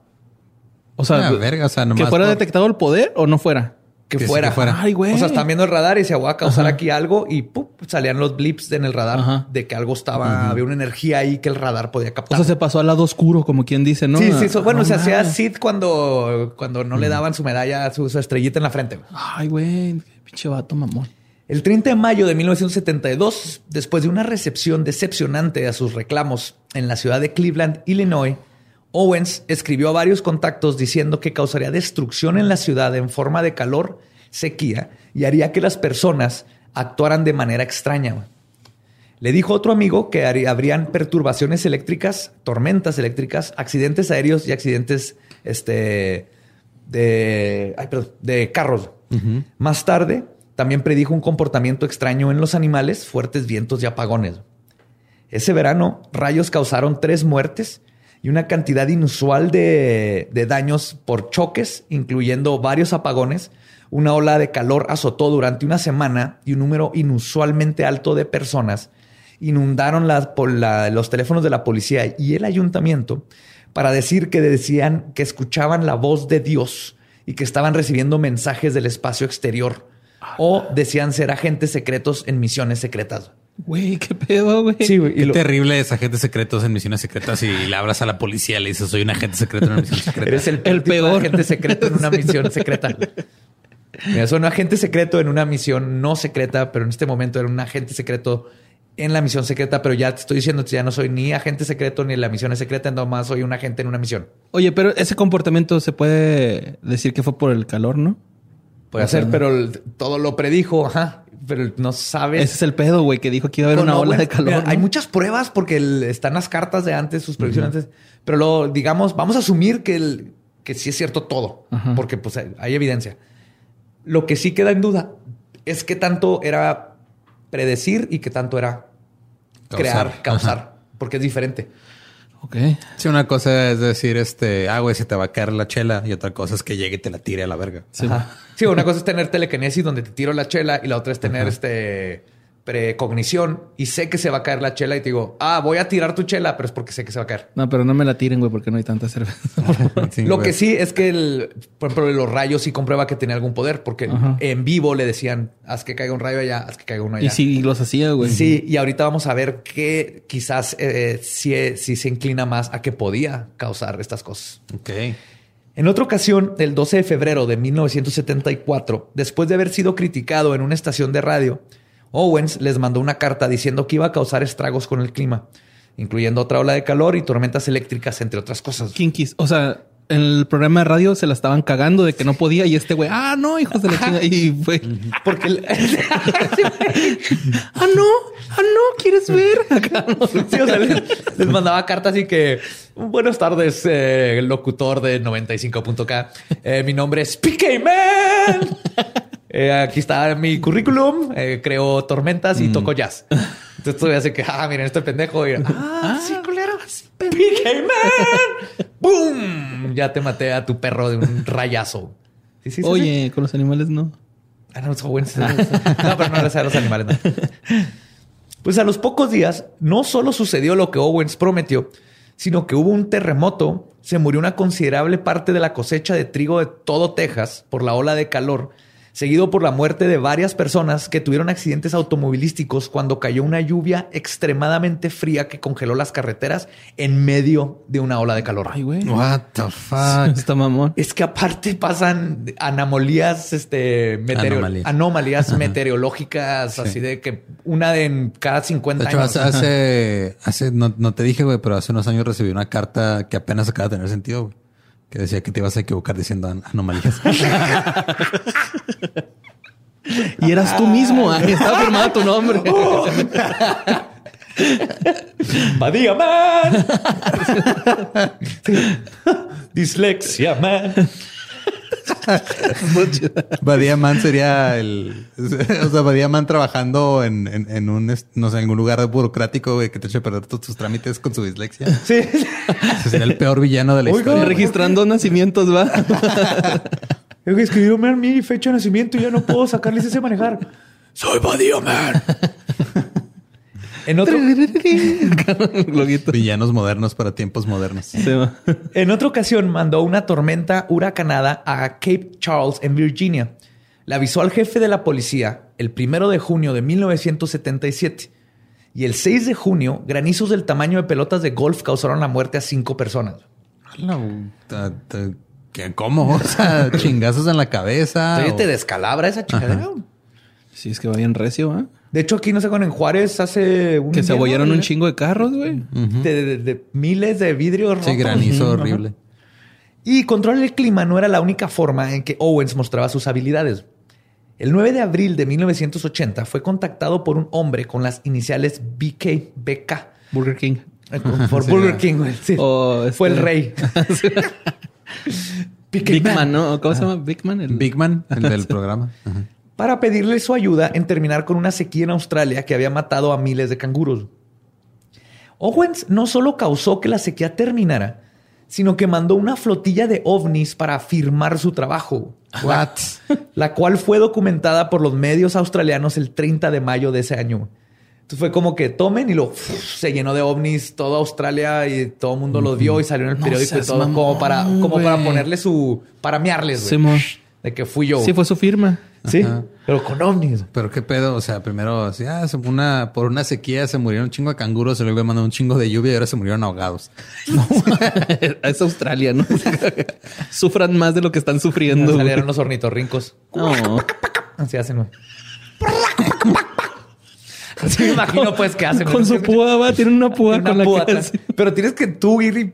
O sea, Ah, verga, o sea, nomás que fuera por- detectado el poder o no fuera. que, Que sí, fuera. que fuera. Ay, güey. O sea, están viendo el radar y se voy a causar aquí algo y ¡pum! salían los blips en el radar Ajá. de que algo estaba, había una energía ahí que el radar podía O captar. sea, se pasó al lado oscuro, como quien dice, ¿no? sí, sí, eso- bueno, No se hacía. Sid cuando, cuando no le daban su medalla, su, su estrellita en la frente. Ay, güey. Pinche vato mamón. El 30 de mayo de 1972, después de una recepción decepcionante a sus reclamos en la ciudad de Cleveland, Illinois, Owens escribió a varios contactos diciendo que causaría destrucción en la ciudad en forma de calor, sequía y haría que las personas actuaran de manera extraña. Le dijo a otro amigo que habrían perturbaciones eléctricas, tormentas eléctricas, accidentes aéreos y accidentes este, de, ay, perdón, de carros. Más tarde, también predijo un comportamiento extraño en los animales, fuertes vientos y apagones. Ese verano, rayos causaron tres muertes y una cantidad inusual de, daños por choques, incluyendo varios apagones. Una ola de calor azotó durante una semana y un número inusualmente alto de personas inundaron los teléfonos de la policía y el ayuntamiento para decir que decían que escuchaban la voz de Dios y que estaban recibiendo mensajes del espacio exterior o decían ser agentes secretos en misiones secretas. Güey, qué pedo, güey. Sí, güey. Qué lo- terrible es agentes secretos en misiones secretas y le abras a la policía y le dices soy un agente secreto en una misión secreta. Eres el, El peor. agente secreto en una misión secreta. Mira, soy un agente secreto en una misión no secreta, pero en este momento era un agente secreto en la misión secreta, pero ya te estoy diciendo que ya no soy ni agente secreto ni en la misión es secreta, nomás soy un agente en una misión. Oye, pero ese comportamiento se puede decir que fue por el calor, ¿no? Puede ser, pero el- todo lo predijo, ajá, pero no sabes. Ese es el pedo, güey, que dijo que iba a haber una ola de calor. mira, ¿no? Hay muchas pruebas porque el- están las cartas de antes, sus predicciones antes, pero luego, digamos, vamos a asumir que, el, que sí es cierto todo, porque pues hay- hay evidencia. Lo que sí queda en duda es qué tanto era predecir y qué tanto era Causar. crear, Ajá. causar, porque es diferente. Ok. Sí, una cosa es decir, este, ah, güey, se te va a caer la chela. Y otra cosa es que llegue y te la tire a la verga. Sí. Sí, una cosa es tener telequinesis donde te tiro la chela y la otra es tener este precognición y sé que se va a caer la chela y te digo, ah, voy a tirar tu chela, pero es porque sé que se va a caer. No, pero no me la tiren, güey, porque no hay tanta cerveza. Sí, Lo güey. que sí es que, el, por ejemplo, los rayos sí comprueba que tenía algún poder, porque Ajá. en vivo le decían, haz que caiga un rayo allá, haz que caiga uno allá. y sí, los hacía, güey. Sí, y ahorita vamos a ver que quizás eh, sí, sí se inclina más a que podía causar estas cosas. Ok. En otra ocasión, el 12 de febrero de 1974, después de haber sido criticado en una estación de radio, Owens les mandó una carta diciendo que iba a causar estragos con el clima, incluyendo otra ola de calor y tormentas eléctricas, entre otras cosas. Kinkis. O sea, en el programa de radio se la estaban cagando de que no podía y este güey, ah, no, hijos de la chingada. Y fue, Porque el- ah, no, ah, no, ¿quieres ver? Sí, o sea, les, les mandaba cartas y que buenas tardes, eh, el locutor de 95.k. Eh, mi nombre es PK Man. Eh, aquí está mi currículum. Eh, creo tormentas y toco jazz. Entonces tú hace que, ah, miren, este pendejo. Y, ah, sí, culero. PK Man. ¡Boom! Ya te maté a tu perro de un rayazo. Sí, sí, sí, sí. Oye, con los animales no. Ah, no, es Owens. No, pero no gracias a los animales. no. Pues a los pocos días, no solo sucedió lo que Owens prometió, sino que hubo un terremoto, se murió una considerable parte de la cosecha de trigo de todo Texas por la ola de calor, seguido por la muerte de varias personas que tuvieron accidentes automovilísticos cuando cayó una lluvia extremadamente fría que congeló las carreteras en medio de una ola de calor. Ay, güey. What the fuck? Está mamón. Es que aparte pasan anomalías, este, meteoro- Anomalías. anomalías meteorológicas, así de que una de en cada 50 De hecho, años. hace, hace- no, no te dije, güey, pero hace unos años recibí una carta que apenas acaba de tener sentido, güey. Que decía que te ibas a equivocar diciendo an- anomalías. Y eras tú mismo, ah, estaba firmado tu nombre. Badía man. Dislexia man. Badía Man sería el... O sea, Badía Man trabajando en, en, en un, no sé, en algún lugar burocrático, güey, que te eche a perder todos tus trámites con su dislexia. Sí. Ese sería el peor villano de la Oiga, historia. Registrando nacimientos, va. Tengo que escribir mi fecha de nacimiento y ya no puedo sacar licencia de manejar. Soy Badía man. En otro. Villanos modernos para tiempos modernos. Sí, va. En otra ocasión mandó una tormenta huracanada a Cape Charles en Virginia. Le avisó al jefe de la policía el primero de junio de 1977. Y el 6 de junio, granizos del tamaño de pelotas de golf causaron la muerte a cinco personas. Hola, ta- ta- ¿qué- ¿Cómo? O sea, chingazos en la cabeza. Oye, o- te descalabra esa chingadera. Sí, es que va bien recio, ¿ah? De hecho, aquí no sé cuándo en Juárez hace un Que se abollaron un chingo de carros, güey. de, de- de miles de vidrios rotos. Sí, granizo horrible. Y controlar el clima no era la única forma en que Owens mostraba sus habilidades. El 9 de abril de 1980 fue contactado por un hombre con las iniciales BK, BK, Burger King. eh, por Sí, Burger. King. güey, sí. O Fue el este- rey. Big Man. Man, ¿no? ¿Cómo se llama? Big Man. El... Big Man, el del programa. Ajá. Para pedirle su ayuda en terminar con una sequía en Australia que había matado a miles de canguros. Owens no solo causó que la sequía terminara, sino que mandó una flotilla de ovnis para firmar su trabajo. What? la cual fue documentada por los medios australianos el 30 de mayo de ese año. Entonces fue como que tomen y lo uf, se llenó de ovnis toda Australia y todo el mundo los vio y salió en el No periódico y todo como para como para ponerle su para mearles, güey. De que fui yo. Sí, fue su firma. Sí, Ajá. pero con ovnis. Pero qué pedo, o sea, primero, así, ah, se- una, por una sequía se murieron un chingo de canguros, se luego mandó un chingo de lluvia y ahora se murieron ahogados. es Australia, ¿no? Sufran más de lo que están sufriendo. Salieron los ornitorrincos. No. Así hacen. Así me imagino pues que hacen. Con su púa, va. Tienen una púa Una con la púa que. Pero tienes que tú ir y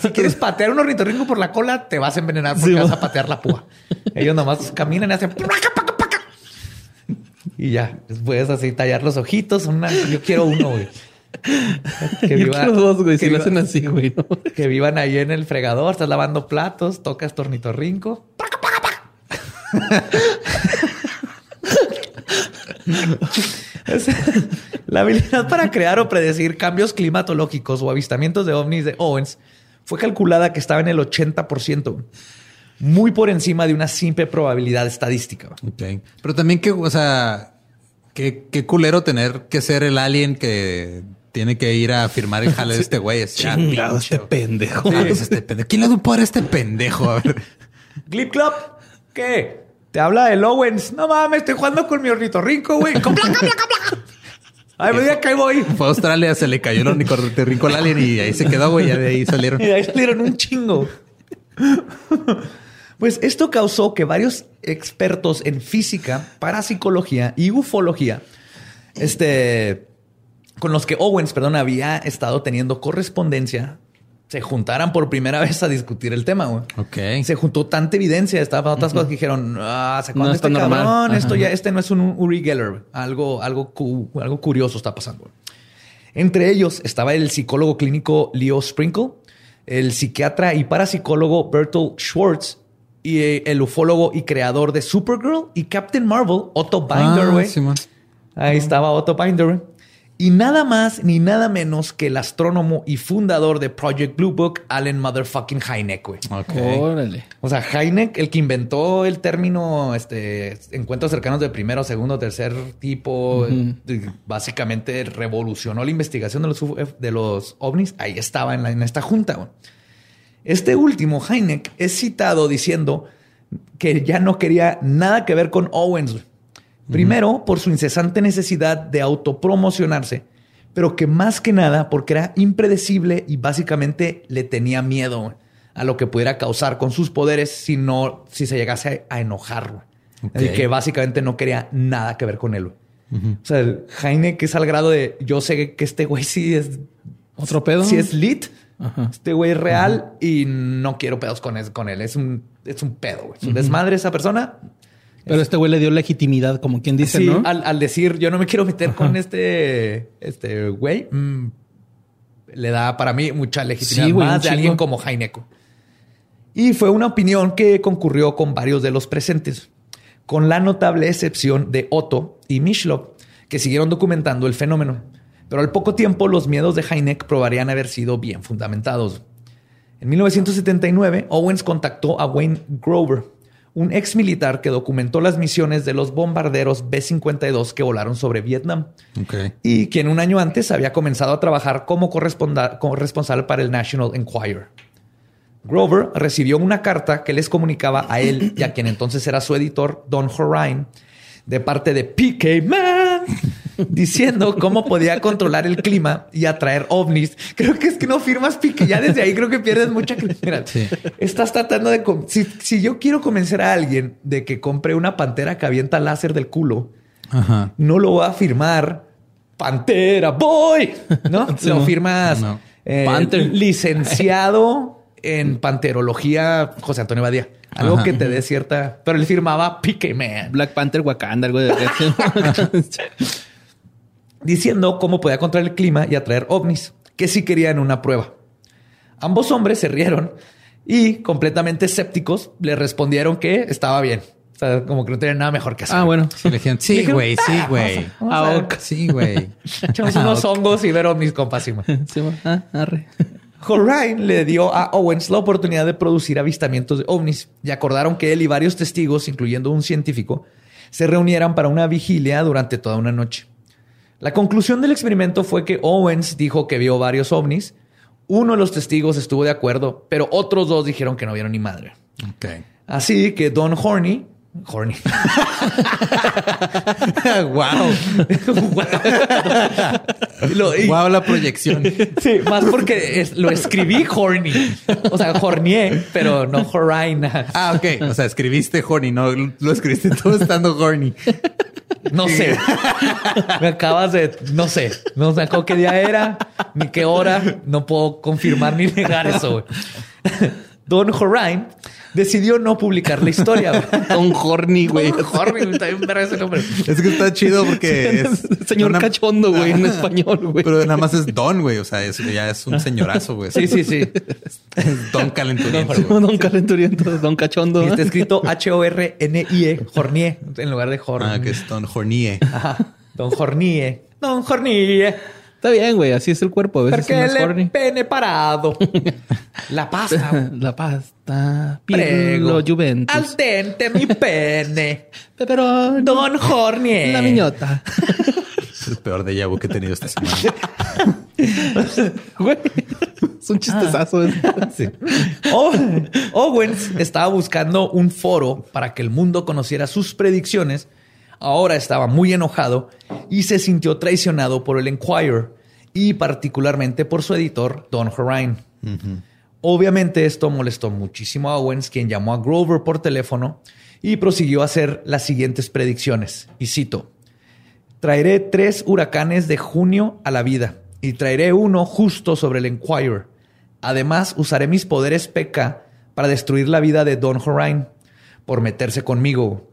si quieres patear un ornitorrinco por la cola, te vas a envenenar porque Sí, vas va. a patear la púa. Ellos nomás caminan y hacen y ya puedes así tallar los ojitos. Una, yo quiero uno, güey. Que, Yo viva- quiero dos, güey. que Si lo viva- hacen así, güey. ¿no? que vivan ahí en el fregador, estás lavando platos, tocas tornitorrinco. Es- la habilidad para crear o predecir cambios climatológicos o avistamientos de ovnis de Owens fue calculada que estaba en el 80%, muy por encima de una simple probabilidad estadística. Ok. Pero también que, o sea, qué, qué culero tener que ser el alien que tiene que ir a firmar el jale de este güey. Es Chingado, pinche- este pendejo. Es este pendejo. ¿Quién le da un poder a este pendejo? A ver. Glip Club, ¿qué? Te habla el Owens. No mames, estoy jugando con mi ornitorrinco, güey. Con placa, placa, placa. Ay, me diga que ahí voy. Fue a Australia, se le cayó el ornitorrinco al alien y ahí se quedó, güey. Ya de ahí salieron. Y ahí salieron un chingo. Pues esto causó que varios expertos en física, parapsicología y ufología, este, con los que Owens, perdón, había estado teniendo correspondencia, se juntaran por primera vez a discutir el tema. güey. Ok. Se juntó tanta evidencia, estaban otras cosas que dijeron, ah, ¿se No este cabrón? Esto ya, este no es un Uri Geller. Algo, algo, cu- algo curioso está pasando. Entre ellos estaba el psicólogo clínico Leo Sprinkle, el psiquiatra y parapsicólogo Bertolt Schwartz y eh, el ufólogo y creador de Supergirl y Captain Marvel, Otto Binder, Ah, güey. Simón. Ahí estaba Otto Binder. Y nada más ni nada menos que el astrónomo y fundador de Project Blue Book, Allen Motherfucking Hynek, güey. Ok. Órale. O sea, Hynek, el que inventó el término este, encuentros cercanos de primero, segundo, tercer tipo, de- básicamente revolucionó la investigación de los, de los ovnis. Ahí estaba en, la- en esta junta. güey. Este último, Hynek, es citado diciendo que ya no quería nada que ver con Owens. güey. Primero, por su incesante necesidad de autopromocionarse, pero que más que nada porque era impredecible y básicamente le tenía miedo a lo que pudiera causar con sus poderes si no, si se llegase a, enojar. güey. Ok. Así que básicamente no quería nada que ver con él. güey. O sea, el Jaime que es al grado de yo sé que este güey sí es ¿Otro pedo? sí es lit. Ajá. Este güey es real y no quiero pedos con él. Es un, es un pedo, güey. Es un desmadre esa persona. Pero este güey le dio legitimidad, como quien dice, Sí, ¿no? al, al decir yo no me quiero meter con este, este güey, mm, le da para mí mucha legitimidad Sí, güey, más de alguien como Jaineco. Y fue una opinión que concurrió con varios de los presentes, con la notable excepción de Otto y Mishlov, que siguieron documentando el fenómeno. Pero al poco tiempo los miedos de Heineck probarían haber sido bien fundamentados. En 1979, Owens contactó a Wayne Grover, un ex militar que documentó las misiones de los bombarderos B-52 que volaron sobre Vietnam. Y quien un año antes había comenzado a trabajar como corresponsal para el National Enquirer. Grover recibió una carta que les comunicaba a él y a quien entonces era su editor, Don Horine, de parte de PK Man, diciendo cómo podía controlar el clima y atraer ovnis. Creo que es que no firmas PK. Ya desde ahí creo que pierdes mucha credibilidad. Sí. Estás tratando de... con- Si, si yo quiero convencer a alguien de que compre una pantera que avienta láser del culo, Ajá. no lo va a firmar Pantera Boy, ¿no? Sí, lo firmas No. eh, Panther. licenciado en panterología José Antonio Badía. Algo Ajá. que te dé cierta... Pero él firmaba Pique Man. Black Panther Wakanda, algo de diciendo cómo podía controlar el clima y atraer ovnis, que sí querían una prueba. Ambos hombres se rieron y, completamente escépticos, le respondieron que estaba bien. O sea, como que no tenían nada mejor que hacer. Ah, bueno. Sí, le dijeron, sí, güey, sí, "Ah, güey. Ah. Sí, güey. Echamos unos hongos y ver ovnis, compas. sí, ah, arre. Le dio a Owens la oportunidad de producir avistamientos de ovnis y acordaron que él y varios testigos, incluyendo un científico, se reunieran para una vigilia durante toda una noche. La conclusión del experimento fue que Owens dijo que vio varios ovnis. Uno de los testigos estuvo de acuerdo, pero otros dos dijeron que no vieron ni madre. Ok. Así que Don Horny, Horny, wow. Wow, la proyección. Sí, más porque es- lo escribí horny. O sea, hornié, pero no horine. Ah, ok. O sea, escribiste horny, no lo escribiste todo estando horny. No sé. Me acabas de. No sé. No sé qué día era, ni qué hora. No puedo confirmar ni negar eso. Don Horine decidió no publicar la historia. Don Horny, güey. Don Horny, está bien verga ese nombre. Es que está chido porque es. Señor una- cachondo, güey, en español, güey. Pero nada más es Don, güey. O sea, es- ya es un señorazo, güey. Sí, sí, sí. Es Don Calenturiento. Don calenturiento, don cachondo. Y está escrito H-O-R-N-I-E, Hornier, en lugar de Horny. Ah, que es Don Hornie. Ajá. Don Jornie. Don Jornie. Está bien, güey. Así es el cuerpo. A veces Porque es más el horny. pene parado. La pasta. La pasta. Prego. Juventus. Al dente mi pene. Pepperoni. Don Jornie. La miñota. Es el peor de vu que he tenido esta semana. Güey. Es un chistezazo. eso. Sí. O- Owens estaba buscando un foro para que el mundo conociera sus predicciones. Ahora estaba muy enojado y se sintió traicionado por el Enquirer y particularmente por su editor, Don Horine. Obviamente esto molestó muchísimo a Owens, quien llamó a Grover por teléfono y prosiguió a hacer las siguientes predicciones. Y cito, traeré tres huracanes de junio a la vida y traeré uno justo sobre el Enquirer. Además, usaré mis poderes PK para destruir la vida de Don Horine por meterse conmigo.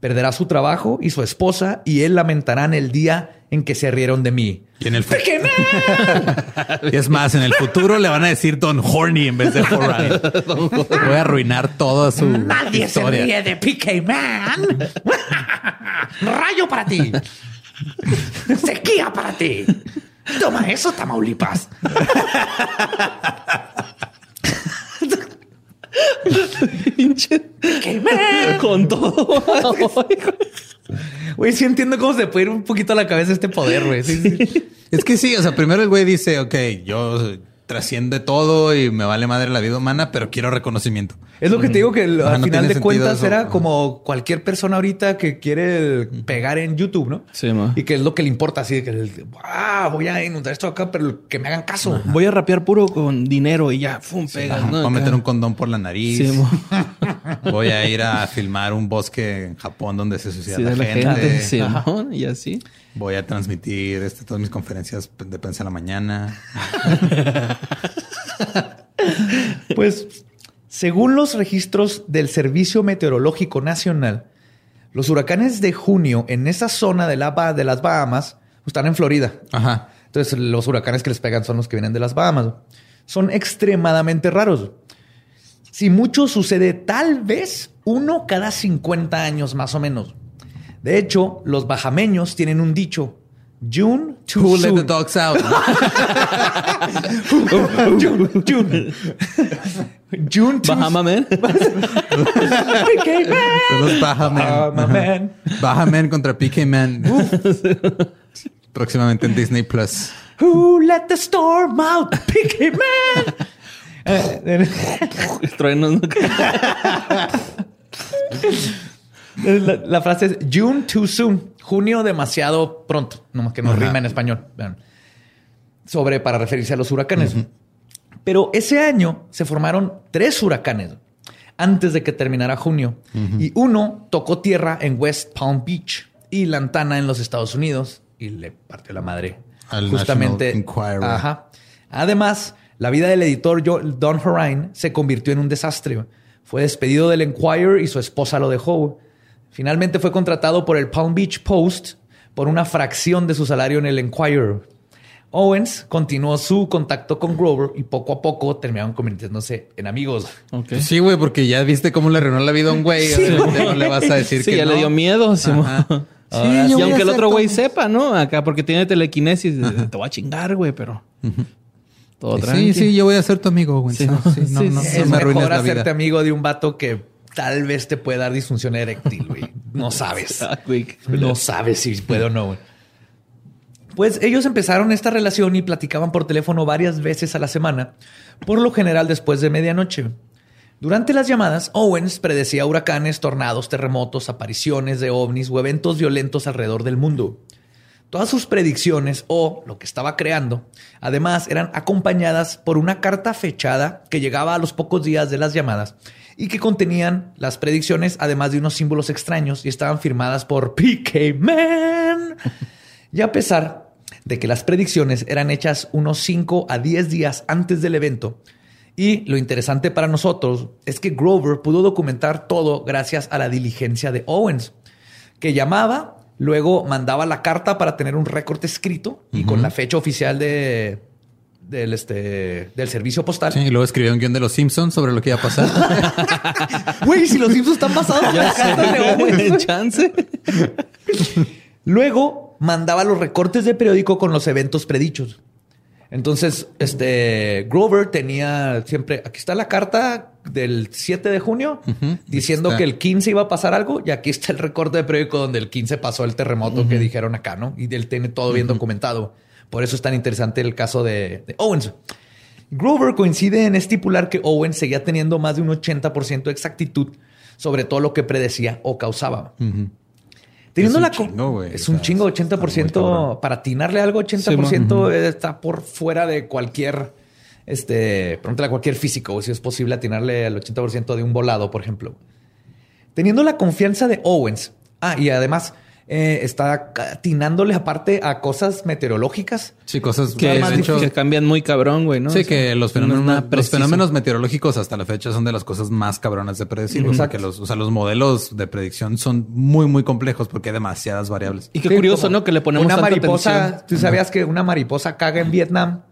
Perderá su trabajo y su esposa y él lamentarán el día en que se rieron de mí. Y en el Y es más, en el futuro le van a decir Don Horny en vez de Horine. Voy a arruinar toda su Nadie historia. se ríe de PK Man. Rayo para ti. Sequía para ti. Toma eso, Tamaulipas. Con todo. Güey, sí entiendo cómo se puede ir un poquito a la cabeza este poder, güey. Sí, sí. Es que sí, o sea, primero el güey dice, ok, yo trasciende todo y me vale madre la vida humana, pero quiero reconocimiento. Es lo que te digo que al Ajá, no final de cuentas eso. era Ajá. como cualquier persona ahorita que quiere pegar en YouTube, ¿no? Sí, ma. Y que es lo que le importa, así de que el- ah, voy a inundar esto acá, pero que me hagan caso. Voy a rapear puro con dinero y ya, fum, pegas, Ajá, ¿no? Voy a meter un condón por la nariz. Sí. Voy a ir a filmar un bosque en Japón donde se suicida Sí, la, de la gente. gente. Sí, y así. Voy a transmitir este, todas mis conferencias de prensa en la mañana. Pues, según los registros del Servicio Meteorológico Nacional, los huracanes de junio en esa zona de, la, de las Bahamas están en Florida. Ajá. Entonces, los huracanes que les pegan son los que vienen de las Bahamas. Son extremadamente raros. Si mucho sucede, tal vez uno cada 50 años más o menos. De hecho, los bajameños tienen un dicho. June too Who let soon. the dogs out? June, June. June too Bahama Man. PK Man. Son los Baja Man. Bahama Man. Contra PK Man. Próximamente en Disney Plus. Who let the storm out? PK Man. Truenos, ¿no? La, la frase es June too soon. Junio demasiado pronto. Nomás que no Ajá. rima en español. Sobre para referirse a los huracanes. Pero ese año se formaron tres huracanes antes de que terminara junio. Y uno tocó tierra en West Palm Beach y Lantana en los Estados Unidos y le partió la madre. Al Justamente. Ajá. Además, la vida del editor Don Horine se convirtió en un desastre. Fue despedido del Enquirer y su esposa lo dejó. Finalmente fue contratado por el Palm Beach Post por una fracción de su salario en el Enquirer. Owens continuó su contacto con Grover y poco a poco terminaron convirtiéndose en amigos. Sí, güey, porque ya viste cómo le arruinó la vida a un güey. No le vas a decir Sí, que ya no. le dio miedo. sí, a aunque el otro güey sepa, ¿no? Acá porque tiene telequinesis, te voy a chingar, güey, pero todo Sí, tranqui. sí, yo voy a ser tu amigo, güey. Sí, Sí, no, sí, no, sí, no, sí, no es me mejor la hacerte vida. amigo de un vato que tal vez te puede dar disfunción eréctil, güey. No sabes. Ah, No sabes si puede o no, güey. Pues ellos empezaron esta relación y platicaban por teléfono varias veces a la semana, por lo general después de medianoche. Durante las llamadas, Owens predecía huracanes, tornados, terremotos, apariciones de ovnis o eventos violentos alrededor del mundo. Todas sus predicciones o lo que estaba creando, además, eran acompañadas por una carta fechada que llegaba a los pocos días de las llamadas y que contenían las predicciones, además de unos símbolos extraños y estaban firmadas por PK Man. Y a pesar de que las predicciones eran hechas unos 5 a 10 días antes del evento, y lo interesante para nosotros es que Grover pudo documentar todo gracias a la diligencia de Owens, que llamaba, luego mandaba la carta para tener un récord escrito y con la fecha oficial de, del, este, del servicio postal. Sí, y luego escribió un guion de los Simpsons sobre lo que iba a pasar. Güey, si los Simpsons están basados en la carta de Owens. Chance. Luego mandaba los recortes de periódico con los eventos predichos. Entonces, este Grover tenía siempre, aquí está la carta del 7 de junio diciendo que el 15 iba a pasar algo y aquí está el recorte de periódico donde el 15 pasó el terremoto que dijeron acá, ¿no? Y él tiene todo bien documentado. Por eso es tan interesante el caso de, de Owens. Grover coincide en estipular que Owens seguía teniendo más de un 80% de exactitud sobre todo lo que predecía o causaba. Teniendo Es un la chingo. Es O un sea, chingo, está muy 80% cabrón. para atinarle algo, 80% está por fuera de cualquier, este, pregúntale a cualquier físico, o si es posible atinarle al 80% de un volado, por ejemplo. Teniendo la confianza de Owens, ah, y además eh, está atinándole aparte a cosas meteorológicas. Sí, cosas Que, de hecho, que cambian muy cabrón, güey, ¿no? Sí, O sea, que los fenómenos, los fenómenos meteorológicos hasta la fecha son de las cosas más cabronas de predecir. O sea, que los, o sea, los modelos de predicción son muy, muy complejos porque hay demasiadas variables. Y qué Sí, curioso, ¿no? Que le ponemos una tanta mariposa. atención. ¿Tú sabías que una mariposa caga en Vietnam?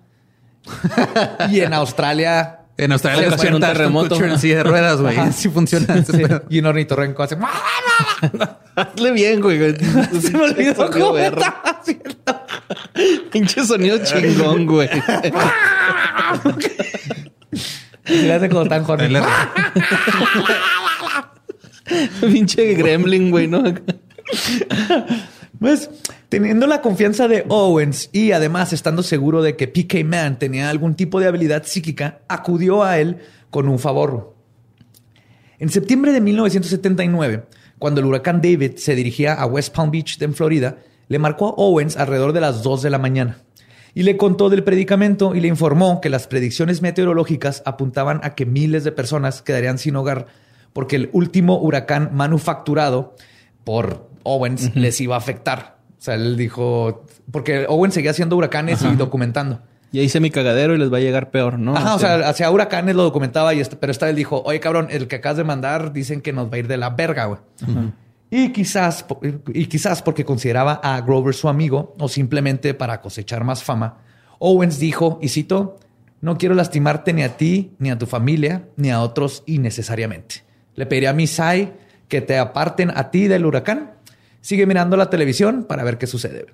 y en Australia. En Australia Ocasiona un terremoto. En silla de ruedas, güey. Ajá. Sí funciona. Sí, y un ornitorrinco hace. Hazle bien, güey. Se me olvidó cómo estaba haciendo. Pinche sonido chingón, güey. Le hace como tan le- Pinche gremlin, güey, ¿no? Pues teniendo la confianza de Owens y además estando seguro de que PK Man tenía algún tipo de habilidad psíquica, acudió a él con un favor. En septiembre de 1979, cuando el huracán David se dirigía a West Palm Beach en Florida, le marcó a Owens alrededor de las 2 de la mañana y le contó del predicamento y le informó que las predicciones meteorológicas apuntaban a que miles de personas quedarían sin hogar porque el último huracán manufacturado por Owens les iba a afectar. O sea, él dijo, porque Owens seguía haciendo huracanes y documentando. Ya hice mi cagadero y les va a llegar peor, ¿no? Ajá, o sea, hacia huracanes lo documentaba, y este- pero esta vez dijo, oye cabrón, el que acabas de mandar dicen que nos va a ir de la verga, güey. Y quizás, y quizás porque consideraba a Grover su amigo o simplemente para cosechar más fama, Owens dijo, y cito, no quiero lastimarte ni a ti, ni a tu familia, ni a otros innecesariamente. Le pediría a Misai que te aparten a ti del huracán. Sigue mirando la televisión para ver qué sucede.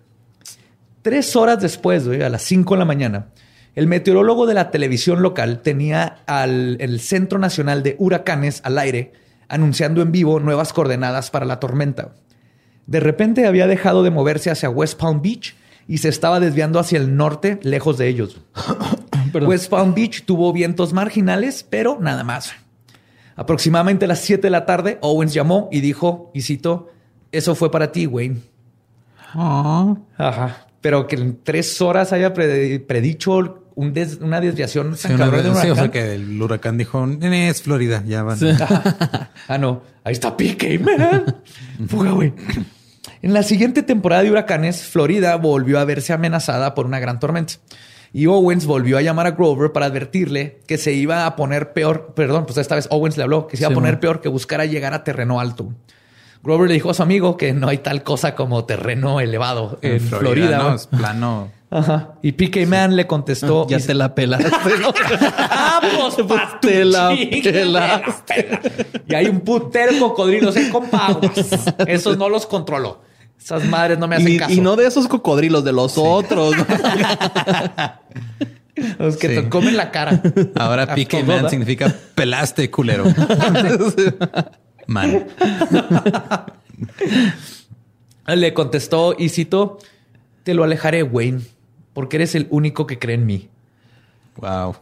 Tres horas después, güey, a las 5 de la mañana, el meteorólogo de la televisión local tenía al el Centro Nacional de Huracanes al aire anunciando en vivo nuevas coordenadas para la tormenta. De repente había dejado de moverse hacia West Palm Beach y se estaba desviando hacia el norte, lejos de ellos. West Palm Beach tuvo vientos marginales, pero nada más. Aproximadamente a las 7 de la tarde, Owens llamó y dijo, y cito, eso fue para ti, Wayne. Ajá. Pero que en tres horas haya pre- predicho un des- una desviación Sí, tan una cabrón de un sí, o sea huracán. que el huracán dijo, "Nene, es Florida, ya van. ah, no. Ahí está Pique. Fuga, güey. En la siguiente temporada de huracanes, Florida volvió a verse amenazada por una gran tormenta. Y Owens volvió a llamar a Grover para advertirle que se iba a poner peor. Perdón, pues esta vez Owens le habló que se iba a poner man. peor que buscara llegar a terreno alto. Grover le dijo a su amigo que no hay tal cosa como terreno elevado en, Florida. ¿no? güey. Es plano. Ajá. Y PK Man le contestó. ya y- te la pelaste, ¿no? Ah, pues, tu Te la pelaste. te la pela. Y hay un putero cocodrilos en compa. Esos no los controlo. Esas madres no me hacen Y, caso. y no de esos cocodrilos, de los otros. ¿no? Los que Sí. te comen la cara. Ahora PK Man significa pelaste, culero. Man. Le contestó y citó: Te lo alejaré, Wayne, porque eres el único que cree en mí. Wow.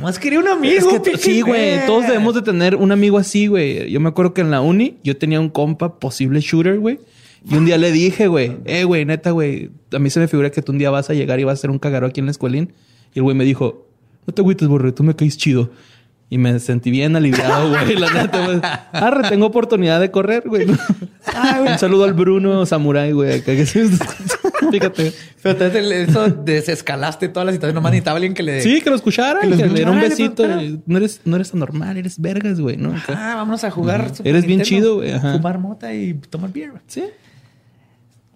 Más quería un amigo. Es que PK sí, güey. Todos debemos de tener un amigo así, güey. Yo me acuerdo que en la uni yo tenía un compa posible shooter, güey. Y un día le dije, güey, eh, güey, neta, güey, a mí se me figura que tú un día vas a llegar y vas a hacer un cagaro aquí en la escuelín. Y el güey me dijo, no te agüites, borre, tú me caes chido. Y me sentí bien aliviado, güey. La neta, güey. Arre, tengo oportunidad de correr, güey. un saludo al Bruno Samurai, güey. Fíjate. Pero eso desescalaste toda la situación. Nomás necesitaba alguien que le. Sí, que lo escuchara, Que le diera un besito. pero- No eres, no eres anormal, eres vergas, güey, ¿no? Ah, vámonos a jugar. Eres bien Nintendo, chido, güey, ajá. Fumar mota y tomar beer. güey. Sí.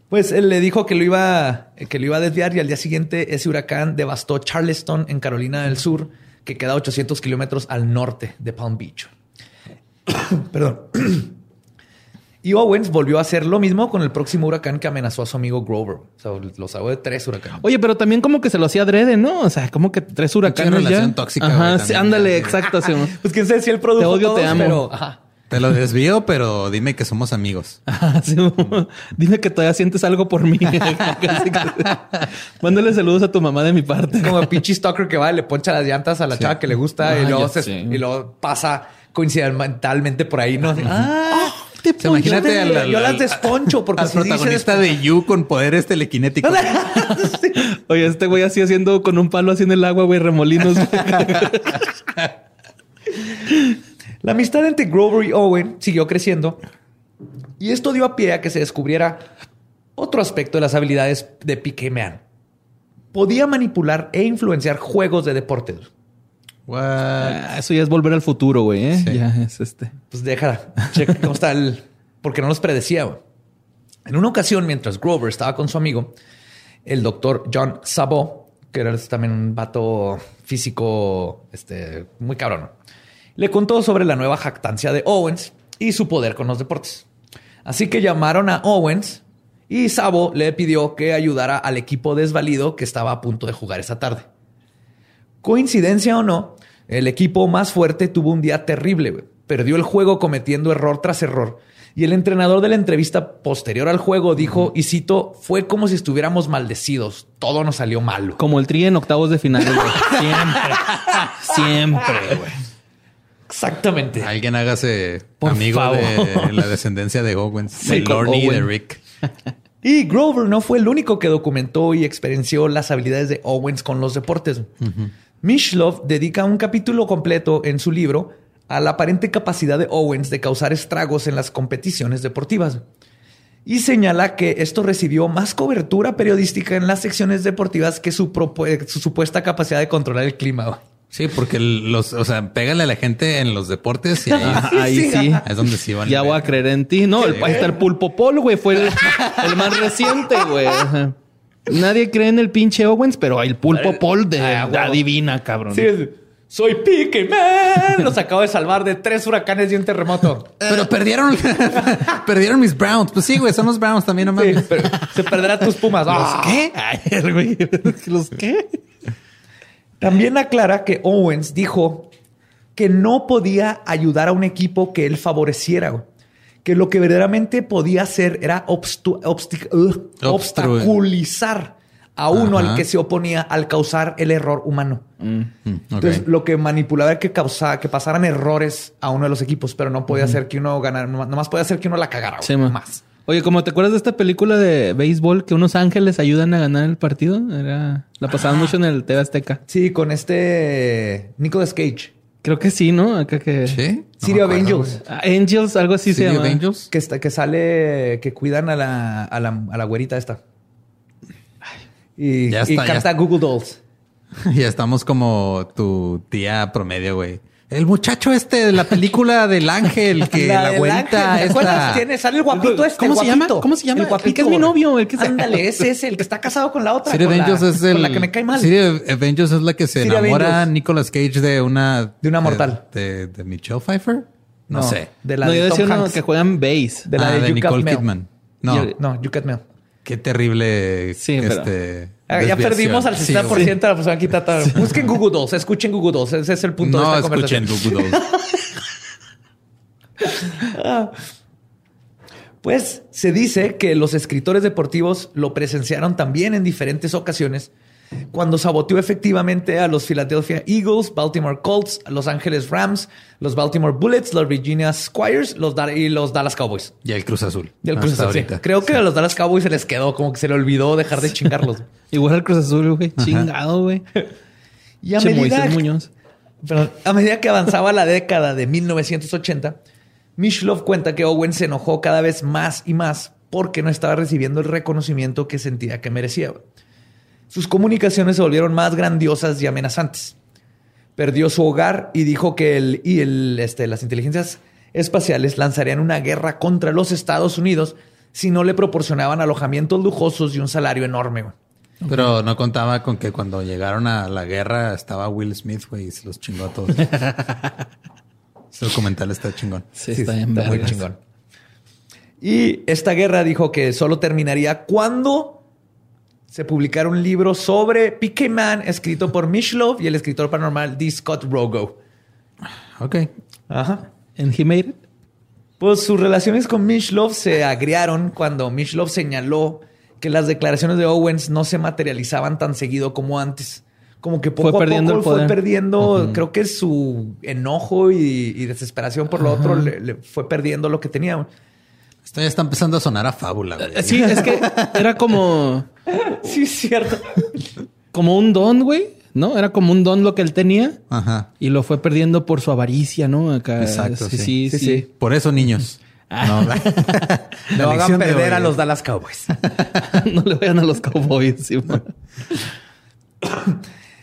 Pues él le dijo que lo iba, que lo iba a desviar y al día siguiente ese huracán devastó Charleston en Carolina del Sur, que queda a 800 kilómetros al norte de Palm Beach. Perdón. Y Owens volvió a hacer lo mismo con el próximo huracán que amenazó a su amigo Grover. O sea, lo salvó de tres huracanes. Oye, pero también como que se lo hacía adrede, ¿no? O sea, como que tres huracanes ya. relación tóxica, Ajá, sí, también. ándale, exacto. sí. Pues quién sabe si él produjo Te odio, te amo. pero- ajá. Te lo desvío, pero dime que somos amigos. Sí, mo. Dime que todavía sientes algo por mí. Mándale saludos a tu mamá de mi parte. Como el pinche stalker que va y le poncha las llantas a la chava que le gusta Ah, y, luego ya se- y luego pasa coincidentalmente por ahí, ¿no? Ah, te O sea, imagínate yo, al, al- yo las desponcho porque al si dices protagonista de You con poderes telequinéticos. Oye, este güey así haciendo con un palo así en el agua, güey, remolinos. La amistad entre Grover y Owen siguió creciendo y esto dio a pie a que se descubriera otro aspecto de las habilidades de Piqué Man. Podía manipular e influenciar juegos de deportes. What? Ah, Eso ya es volver al futuro, güey. ¿eh? Sí. Ya es este. Pues déjala, checa cómo está el... Porque no los predecía. güey. En una ocasión, mientras Grover estaba con su amigo, el doctor John Sabot, que era también un vato físico este, muy cabrón, le contó sobre la nueva jactancia de Owens y su poder con los deportes. Así que llamaron a Owens y Sabo le pidió que ayudara al equipo desvalido que estaba a punto de jugar esa tarde. Coincidencia o no, el equipo más fuerte tuvo un día terrible. Perdió el juego cometiendo error tras error. Y el entrenador de la entrevista posterior al juego dijo, y cito, fue como si estuviéramos maldecidos. Todo nos salió mal. Como el tri en octavos de final. Siempre. Siempre, güey. Exactamente. Alguien hágase Por amigo favor. de la descendencia de Owens, Sí, de Lorne y de. Rick. Y Grover no fue el único que documentó y experienciou las habilidades de Owens con los deportes. Mishlov dedica un capítulo completo en su libro a la aparente capacidad de Owens de causar estragos en las competiciones deportivas. Y señala que esto recibió más cobertura periodística en las secciones deportivas que su, su supuesta capacidad de controlar el clima. Sí, porque los, o sea, pégale a la gente en los deportes y ahí, Ajá, ahí sí. es donde sí van. Ya voy a creer en ti. No, el, ahí está el pulpo pol, güey. Fue el, el más reciente, güey. Ajá. Nadie cree en el pinche Owens, pero el pulpo pol de Ah, la divina, cabrón. Sí, es- soy Pique Man. Los acabo de salvar de tres huracanes y un terremoto. Pero perdieron, perdieron mis Browns. Pues sí, güey, son los Browns también, no Sí, mames. pero se perderá tus pumas. Ah. ¿Qué? Ay, güey. ¿Los qué? También aclara que Owens dijo que no podía ayudar a un equipo que él favoreciera. Que lo que verdaderamente podía hacer era obstu- obstaculizar a uno Ajá. al que se oponía al causar el error humano. Mm, ok. Entonces, lo que manipulaba era que causaba que pasaran errores a uno de los equipos, pero no podía hacer que uno ganara, nomás podía hacer que uno la cagara. Sí, más. Oye, como te acuerdas de esta película de béisbol que unos ángeles ayudan a ganar el partido? Era, la pasaban mucho en el TV Azteca. Sí, con este Nicolas Cage. Creo que sí, ¿no? Acá que... ¿Sí? City No of Angels. Ah, Angels, algo así güey. se City llama. of Angels. Que, está, que sale, que cuidan a la, a la, a la güerita esta. Y, Ya y está, ya canta está. Google Dolls. Ya estamos como tu tía promedio, güey. El muchacho este de la película del ángel, que la, del güerita ángel, esta... Tiene, sale el guapito este. ¿Cómo el se llama? guapito. ¿Cómo se llama? El guapito. El que es mi novio, el que se- Ándale, ese es el que está casado con la otra. Of con la- es el... Con la que me cae mal. Of Angels es la que se City enamora. Nicolas Cage de una... De una mortal. De, de Michelle Pfeiffer. No, sé. De la no, de yo Tom decía uno Hanks. que juegan base. De la ah, de, de Nicole. Kidman. No, no, You Cut Mail. Qué terrible... Sí, este, Ah, ya perdimos al Sí, 60% güey. de la persona quitada. Busquen Google Dolls, escuchen Google Dolls. Ese es el punto de No esta escuchen conversación. Google Dolls. Pues se dice que los escritores deportivos lo presenciaron también en diferentes ocasiones cuando saboteó efectivamente a los Philadelphia Eagles, Baltimore Colts, Los Angeles Rams, los Baltimore Bullets, los Virginia Squires los Da- y los Dallas Cowboys. Y el Cruz Azul. Y el Cruz Azul, sí. Creo que a los Dallas Cowboys se les quedó, como que se le olvidó dejar de chingarlos. Igual al Cruz Azul, güey. Chingado, güey. Y a Che, medida, Muñoz. Perdón. a medida que avanzaba la década de 1980, Mishlov cuenta que Owen se enojó cada vez más y más porque no estaba recibiendo el reconocimiento que sentía que merecía. Sus comunicaciones se volvieron más grandiosas y amenazantes. Perdió su hogar y dijo que el, y el, este, las inteligencias espaciales lanzarían una guerra contra los Estados Unidos si no le proporcionaban alojamientos lujosos y un salario enorme. güey. Pero no contaba con que cuando llegaron a la guerra estaba Will Smith, güey, y se los chingó a todos. Ese documental está chingón. Sí, Sí, está bien está muy chingón. Y esta guerra dijo que solo terminaría cuando se publicara un libro sobre PK Man escrito por Mishlove y el escritor paranormal D. Scott Rogo. Ok. Ajá. And he made it. Pues sus relaciones con Mishlove se agriaron cuando Mishlove señaló que las declaraciones de Owens no se materializaban tan seguido como antes. Como que poco Fue a poco fue perdiendo, creo que su enojo y, y desesperación por lo otro le, le fue perdiendo lo que tenía. Esto ya está empezando a sonar a fábula, güey. Eh, Sí, es que era como, Sí, es cierto. como un don, güey. ¿No? Era como un don lo que él tenía Ajá. y lo fue perdiendo por su avaricia, ¿no? Acá. Exacto, Sí, sí. sí, Sí, sí. sí. Por eso, niños. No, la- la No hagan perder a los es- Dallas Cowboys. no le vayan a los Cowboys. sí.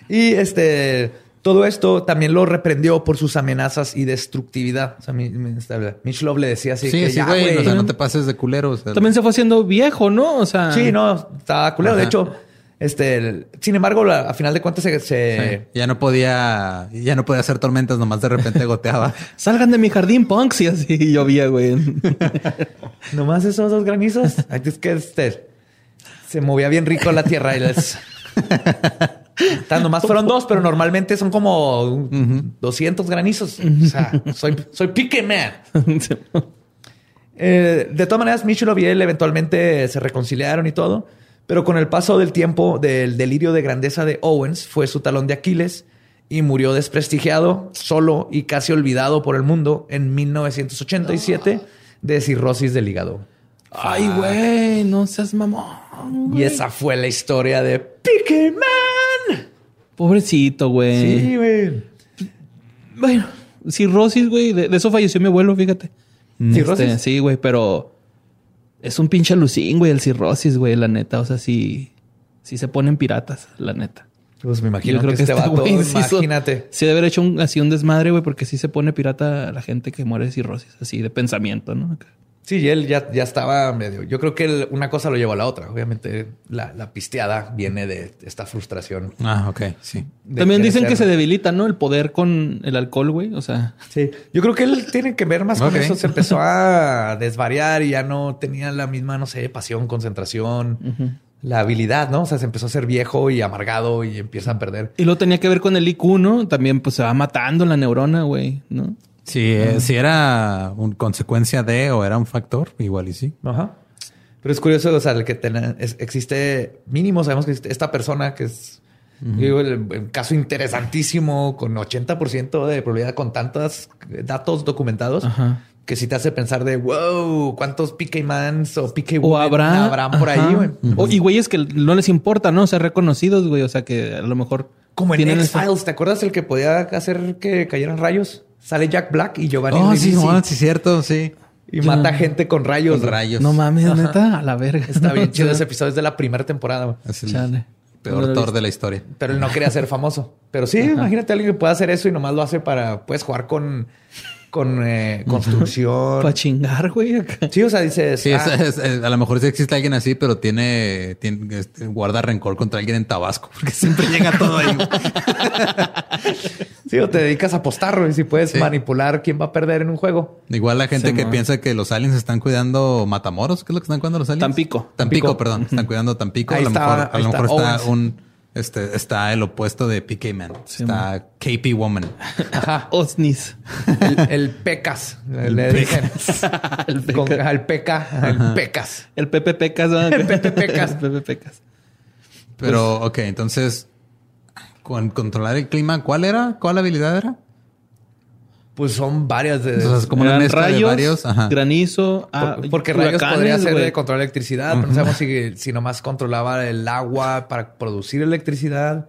Y este, todo esto también lo reprendió por sus amenazas y destructividad. O sea, mi, mi- esta- Mishlove le decía así Sí, que sí, ya, güey. O sea, no te pases de culero. o sea, También se fue haciendo viejo, ¿no? O sea. Sí, no, estaba culero. De hecho, este, el- sin embargo, la- a final de cuentas se, sí. Ya no podía, ya no podía hacer tormentas, nomás de repente goteaba. Salgan de mi jardín, punks. Y así llovía, güey. nomás esos dos granizos. Es que este se movía bien rico la tierra y les. Tan, nomás fueron dos, pero normalmente son como 200 granizos. O sea, soy, soy pique man. Eh, de todas maneras, Michel y él eventualmente se reconciliaron y todo, pero con el paso del tiempo del delirio de grandeza de Owens fue su talón de Aquiles y murió desprestigiado, solo y casi olvidado por el mundo en 1987 de cirrosis del hígado. Ay, güey, no seas mamón. Y esa fue la historia de Pique Man. Pobrecito, güey. Sí, güey. Bueno, cirrosis, güey. De, de eso falleció mi abuelo, fíjate. ¿Cirrosis? Este, sí, güey, pero es un pinche alucín, güey, el cirrosis, güey, la neta. O sea, sí, sí se ponen piratas, la neta. Pues me imagino Yo creo que, este vato, güey sí imagínate. Sí, debe haber hecho un, así un desmadre, güey, porque sí se pone pirata la gente que muere de cirrosis, así de pensamiento, ¿no? Sí, y él ya, ya estaba medio. Yo creo que él- una cosa lo llevó a la otra. Obviamente, la, la pisteada viene de esta frustración. Ah, ok, sí. También dicen que se debilita, ¿no? El poder con el alcohol, güey. O sea, Sí, yo creo que él tiene que ver más con eso. Se empezó a desvariar y ya no tenía la misma, no sé, pasión, concentración, la habilidad, ¿no? O sea, se empezó a ser viejo y amargado y empieza a perder. y lo tenía que ver con el IQ, ¿no? También, pues se va matando la neurona, güey, ¿no? Si, eh, si era una consecuencia de o era un factor, igual y sí. Ajá. Pero es curioso, o sea, el que ten- es- existe mínimo, sabemos que existe esta persona que es digo, el, el caso interesantísimo con 80% de probabilidad con tantos datos documentados Ajá. Que sí te hace pensar de wow, cuántos PK Mans o PK O habrá. habrán por ajá. ahí, güey. O- y güeyes que no les importa, ¿no? Ser reconocidos, güey. O sea, que a lo mejor. Como en X-Files, ¿te acuerdas el que podía hacer que cayeran rayos? Sale Jack Black y Giovanni Oh, sí, no, sí, cierto, sí. y mata gente con rayos. Con rayos. No mames, neta, a la verga. Está bien chido ese episodio, es de la primera temporada. güey. Es el Chale. peor Thor de la historia. Pero él no quería ser famoso. Pero sí, imagínate a alguien que pueda hacer eso y nomás lo hace para, puedes jugar con, con eh, construcción. Para chingar, güey. acá. Sí, o sea, dices, Sí, ah, es- es- a lo mejor sí existe alguien así, pero tiene, tiene este, guarda rencor contra alguien en Tabasco, porque siempre llega todo ahí. sí, o te dedicas a apostar, güey, si puedes Sí. manipular quién va a perder en un juego. Igual la gente Sí, que man. piensa que los aliens están cuidando Matamoros, ¿qué es lo que están cuidando los aliens? Tampico. Tampico, Tampico. perdón. Están cuidando Tampico. Ahí a lo está- mejor, a ahí lo está mejor está, Owens. un este está el opuesto de PK Man. Sí, está KP Woman. Ajá. Osnis. El, el pecas. le dicen. el, Con, peca- el peca, el pecas. el Pepe Pecas. ¿no? El Pepe Pecas. El Pepe Pecas. Pero, ok, entonces, con controlar el clima, ¿cuál era? ¿Cuál habilidad era? Pues son varias de. Entonces, como una de rayos, varios. Ajá. granizo, ah, Por- porque rayos podría ser de controlar electricidad, pero no sabemos si, si nomás controlaba el agua para producir electricidad.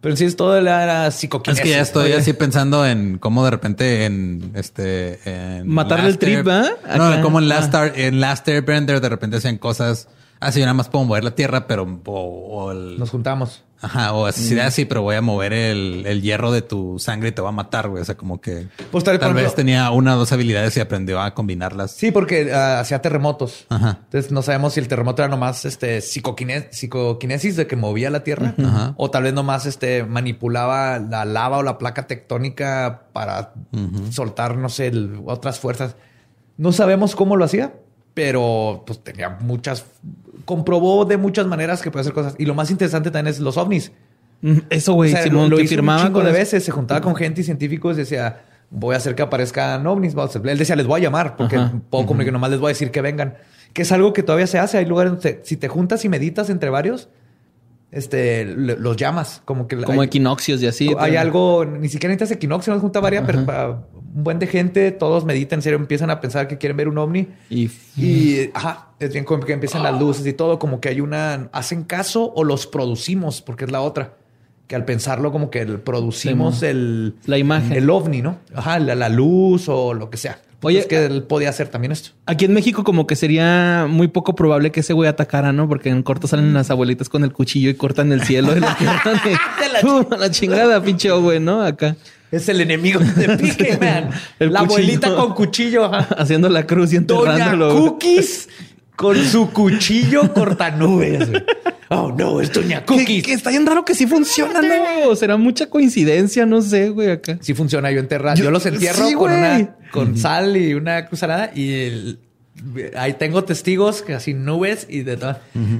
Pero sí es todo era, era psicoquinesis. Es que ya estoy ¿no? así pensando en cómo de repente en este en Matarle el trip, ¿ah? No, como en Last, Ah. Air- en Last Airbender de repente hacían cosas así nada más puedo mover la tierra, pero o, o el- Nos juntamos. ajá, o así Mm. así, pero voy a mover el, el hierro de tu sangre y te va a matar, güey. O sea, como que Pues tal- tal vez ejemplo- tenía una o dos habilidades y aprendió a combinarlas. Sí, porque ah, hacía terremotos. Ajá. Entonces no sabemos si el terremoto era nomás este psicoquine- psicoquinesis de que movía la tierra Ajá. o tal vez nomás este manipulaba la lava o la placa tectónica para soltar, no sé, el- otras fuerzas. No sabemos cómo lo hacía, pero pues tenía muchas, comprobó de muchas maneras que puede hacer cosas. Y lo más interesante también es los ovnis. Mm, Eso, güey, O sea, Simón, lo hizo un firmaba chingo con de veces, se juntaba con gente y científicos y decía, voy a hacer que aparezcan ovnis. Él decía, les voy a llamar porque Ajá. comunicar, nomás les voy a decir que vengan. Que es algo que todavía se hace. Hay lugares donde si te juntas y meditas entre varios, este, le- los llamas. Como que Como hay, equinoccios y así. hay algo, ni siquiera necesitas equinoccio, no junta varias, pero para un buen de gente, todos meditan, en serio, empiezan a pensar que quieren ver un ovni. Y Y, ajá, es bien como que empiezan las luces y todo, como que hay una, hacen caso o los producimos, porque es la otra. Que al pensarlo como que producimos Sí, el... La imagen. El ovni, ¿no? Ajá, la, la luz o lo que sea. Oye, es que él podía hacer también esto. Aquí en México como que sería muy poco probable que ese güey atacara, ¿no? Porque en corto salen las abuelitas con el cuchillo y cortan el cielo y lo quiebran y- ¡Pum! a la chingada, pinche güey, ¿no? Acá Es el enemigo de Pique, man. El la cuchillo. abuelita con cuchillo, ajá. haciendo la cruz y Doña enterrándolo. güey. Cookies con su cuchillo cortanubes. güey. Oh, no, es Doña Que, Cookies. que está bien raro que sí funciona, ¿no? Será mucha coincidencia, no sé, güey, acá. Sí funciona, yo enterrar. Yo, Yo- los entierro sí, con una con sal y una cruzarada y el- ahí tengo testigos que así nubes y de todo.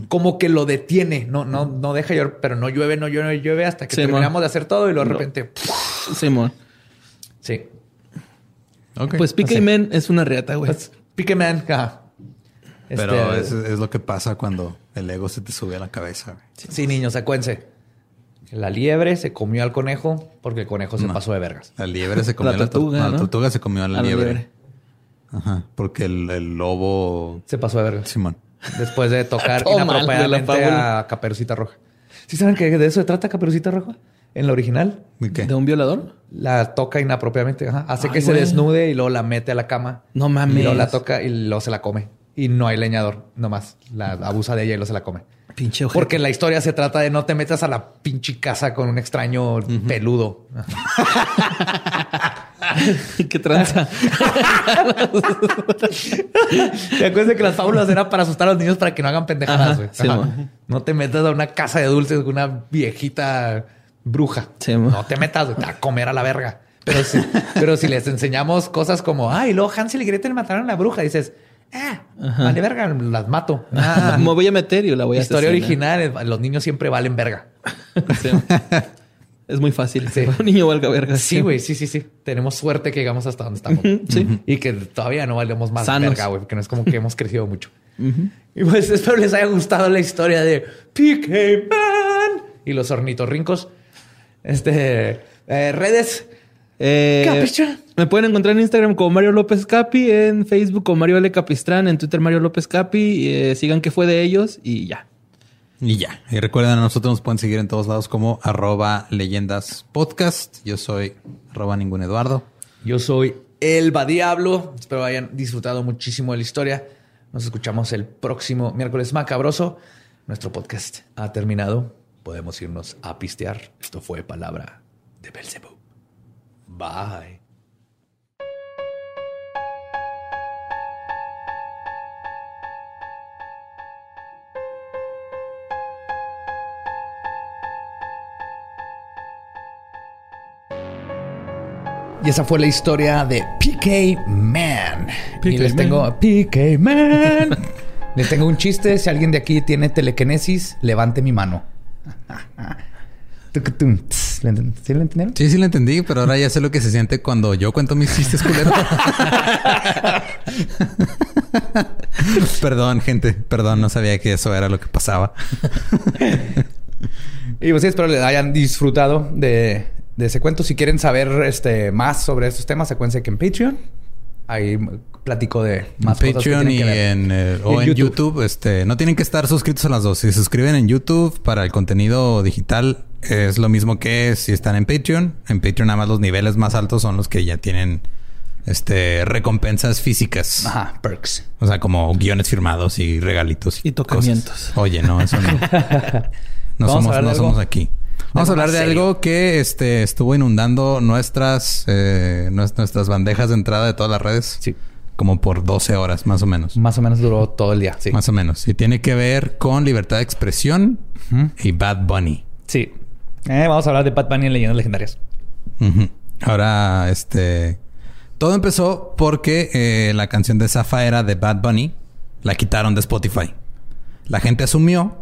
Como que lo detiene, no, no, no deja llover, pero no llueve, no llueve, no llueve hasta que Sí, terminamos de hacer todo y luego de No. repente, sí. Ok. Pues Men es una reata, güey. Pues, Pique Man, ajá. Pero Este, es, es lo que pasa cuando el ego se te sube a la cabeza. güey. sí, niños, acuérdense. La liebre se comió al conejo porque el conejo se No. pasó de vergas. La liebre se comió La a la tortuga, tortuga. ¿no? La tortuga se comió a la, A la liebre. liebre. Ajá. Porque el, el lobo. Se pasó de vergas. Simón. Después de tocar de inapropiadamente a Caperucita Roja. ¿Sí saben que de eso se trata Caperucita Roja? En la original. ¿De qué? ¿De un violador? La toca inapropiadamente. ajá. Hace Ay, que se desnude y luego la mete a la cama. No Y mames. luego la toca y luego se la come. Y no hay leñador, nomás. La abusa de ella y luego se la come. Pinche ojete. Porque la historia se trata de no te metas a la pinche casa con un extraño peludo. ¿Qué tranza? ¿Te acuerdas que las fábulas eran para asustar a los niños para que no hagan pendejadas? Ajá, sí, no te metas a una casa de dulces con una viejita bruja. Sí, no te metas, a comer a la verga. Pero si, pero si les enseñamos cosas como, ay, luego Hansel y Gretel mataron a la bruja, dices, ah, vale verga, las mato. Ah, Me voy a meter y la voy a historia asesinar. original, los niños siempre valen verga. Sí. Es muy fácil. Sí. Un niño valga verga. Sí, güey, sí, sí, sí. Tenemos suerte que llegamos hasta donde estamos. Sí. Y que todavía no valemos más Sanos. verga, güey, porque no es como que hemos crecido mucho. Y pues espero les haya gustado la historia de PK Man y los ornitorrincos. Este, eh, redes. Eh, Capistrán. me pueden encontrar en Instagram como Mario López Capi, en Facebook como Mario L. Capistrán, en Twitter Mario López Capi. eh, sigan que fue de ellos y ya. Y ya. Y recuerden, a nosotros nos pueden seguir en todos lados como arroba leyendas podcast. Yo soy arroba ningún Eduardo. Yo soy Elba Diablo. Espero hayan disfrutado muchísimo de la historia. Nos escuchamos el próximo miércoles macabroso. Nuestro podcast ha terminado. Podemos irnos a pistear. Esto fue Palabra de Belzebub. Bye. Y esa fue la historia de PK Man. y PK les Man. tengo PK Man. les tengo un chiste. Si alguien de aquí tiene telequinesis, levante mi mano. Tucutum, tss. ¿Le enten- ¿Sí lo entendieron? Sí, sí lo entendí, pero ahora ya sé lo que se siente cuando yo cuento mis chistes culeros. perdón, gente. Perdón, no sabía que eso era lo que pasaba. Y pues sí, espero les hayan disfrutado de, de ese cuento. Si quieren saber este, más sobre estos temas, acuérdense que en Patreon ahí platico de más en cosas que Patreon y que ver. en, eh, Y o en en YouTube. YouTube. este, no tienen que estar suscritos a las dos. Si se suscriben en YouTube para el contenido digital es lo mismo que si están en Patreon. En Patreon nada más los niveles más altos son los que ya tienen este recompensas físicas. Ajá, perks. O sea, como guiones firmados y regalitos Y tocamientos. cosas. Oye, no, eso no. No somos, no somos aquí. Vamos a hablar de serio. algo que este estuvo inundando nuestras eh, nues- nuestras bandejas de entrada de todas las redes. Sí. Como por 12 horas, más o menos. Más o menos duró todo el día. Sí. Más o menos. Y tiene que ver con libertad de expresión y Bad Bunny. Sí. Eh, vamos a hablar de Bad Bunny en Leyendas Legendarias. Ahora, este. Todo empezó porque eh, la canción de Zafa era de Bad Bunny La quitaron de Spotify. La gente asumió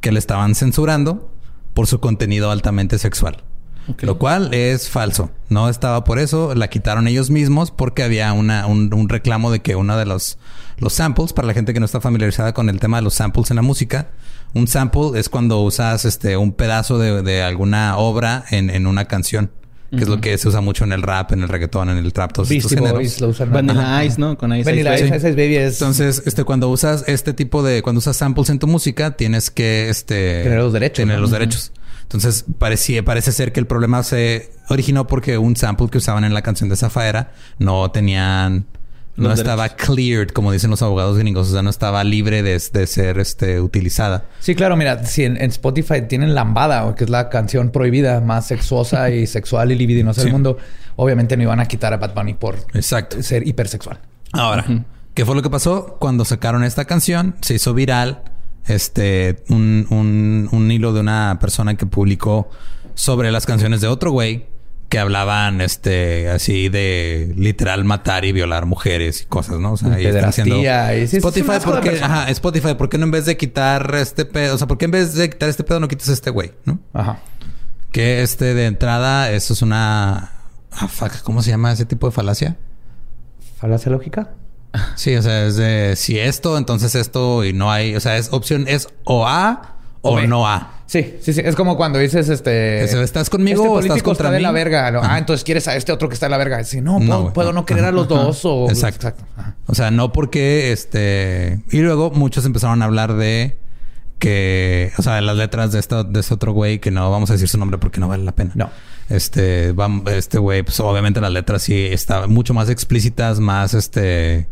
que le estaban censurando por su contenido altamente sexual. Lo cual es falso. No estaba por eso. La quitaron ellos mismos porque había una, un, un reclamo de que uno de los, los samples, para la gente que no está familiarizada con el tema de los samples en la música, un sample es cuando usas este un pedazo de, de alguna obra en, en una canción. Que es lo que se usa mucho en el rap, en el reggaetón, en el trap, todos estos Beastie géneros. Boys lo usan. Vanilla Ice, ¿no? Con Ice Vanilla Ice Ice. Ice Ice Baby es Entonces, este, cuando usas este tipo de, cuando usas samples en tu música, tienes que, este, Tener los derechos, tener ¿no? los derechos. Entonces, parecía, parece ser que el problema se originó porque un sample que usaban en la canción de Zafaera no tenían, no estaba cleared, como dicen los abogados gringos, o sea, no estaba libre de, de ser, este, utilizada. Sí, claro, mira, si en, en Spotify tienen Lambada, que es la canción prohibida más sexuosa y sexual y libidinosa Sí. del mundo, obviamente no iban a quitar a Bad Bunny por Exacto. ser hipersexual. Ahora, ¿qué fue lo que pasó? Cuando sacaron esta canción, se hizo viral este un, un, un hilo de una persona que publicó sobre las canciones de otro güey que hablaban este así de literal matar y violar mujeres y cosas, ¿no? O sea, y están haciendo- es Spotify, persona. Ajá, Spotify, ¿por qué no en vez de quitar este pedo? O sea, ¿por qué en vez de quitar este pedo no quitas este güey? ¿No? Ajá. Que este de entrada, eso es una. ah, fuck, ¿Cómo se llama ese tipo de falacia? ¿Falacia lógica? Sí, o sea, es de si esto, entonces esto y no hay, o sea, es opción es o A o, no A. Sí, sí, sí. Es como cuando dices, este... ¿estás conmigo este o estás contra está de mí? la verga. ¿no? Ah, entonces quieres a este otro que está de la verga. Sí, no, No, puedo, güey, puedo no no. querer a los Ajá. dos o... Exacto. Ajá. O sea, no porque este y luego muchos empezaron a hablar de que, o sea, de las letras de este, de este otro güey que no vamos a decir su nombre porque no vale la pena. No. Este, este güey, pues obviamente las letras sí están mucho más explícitas, más este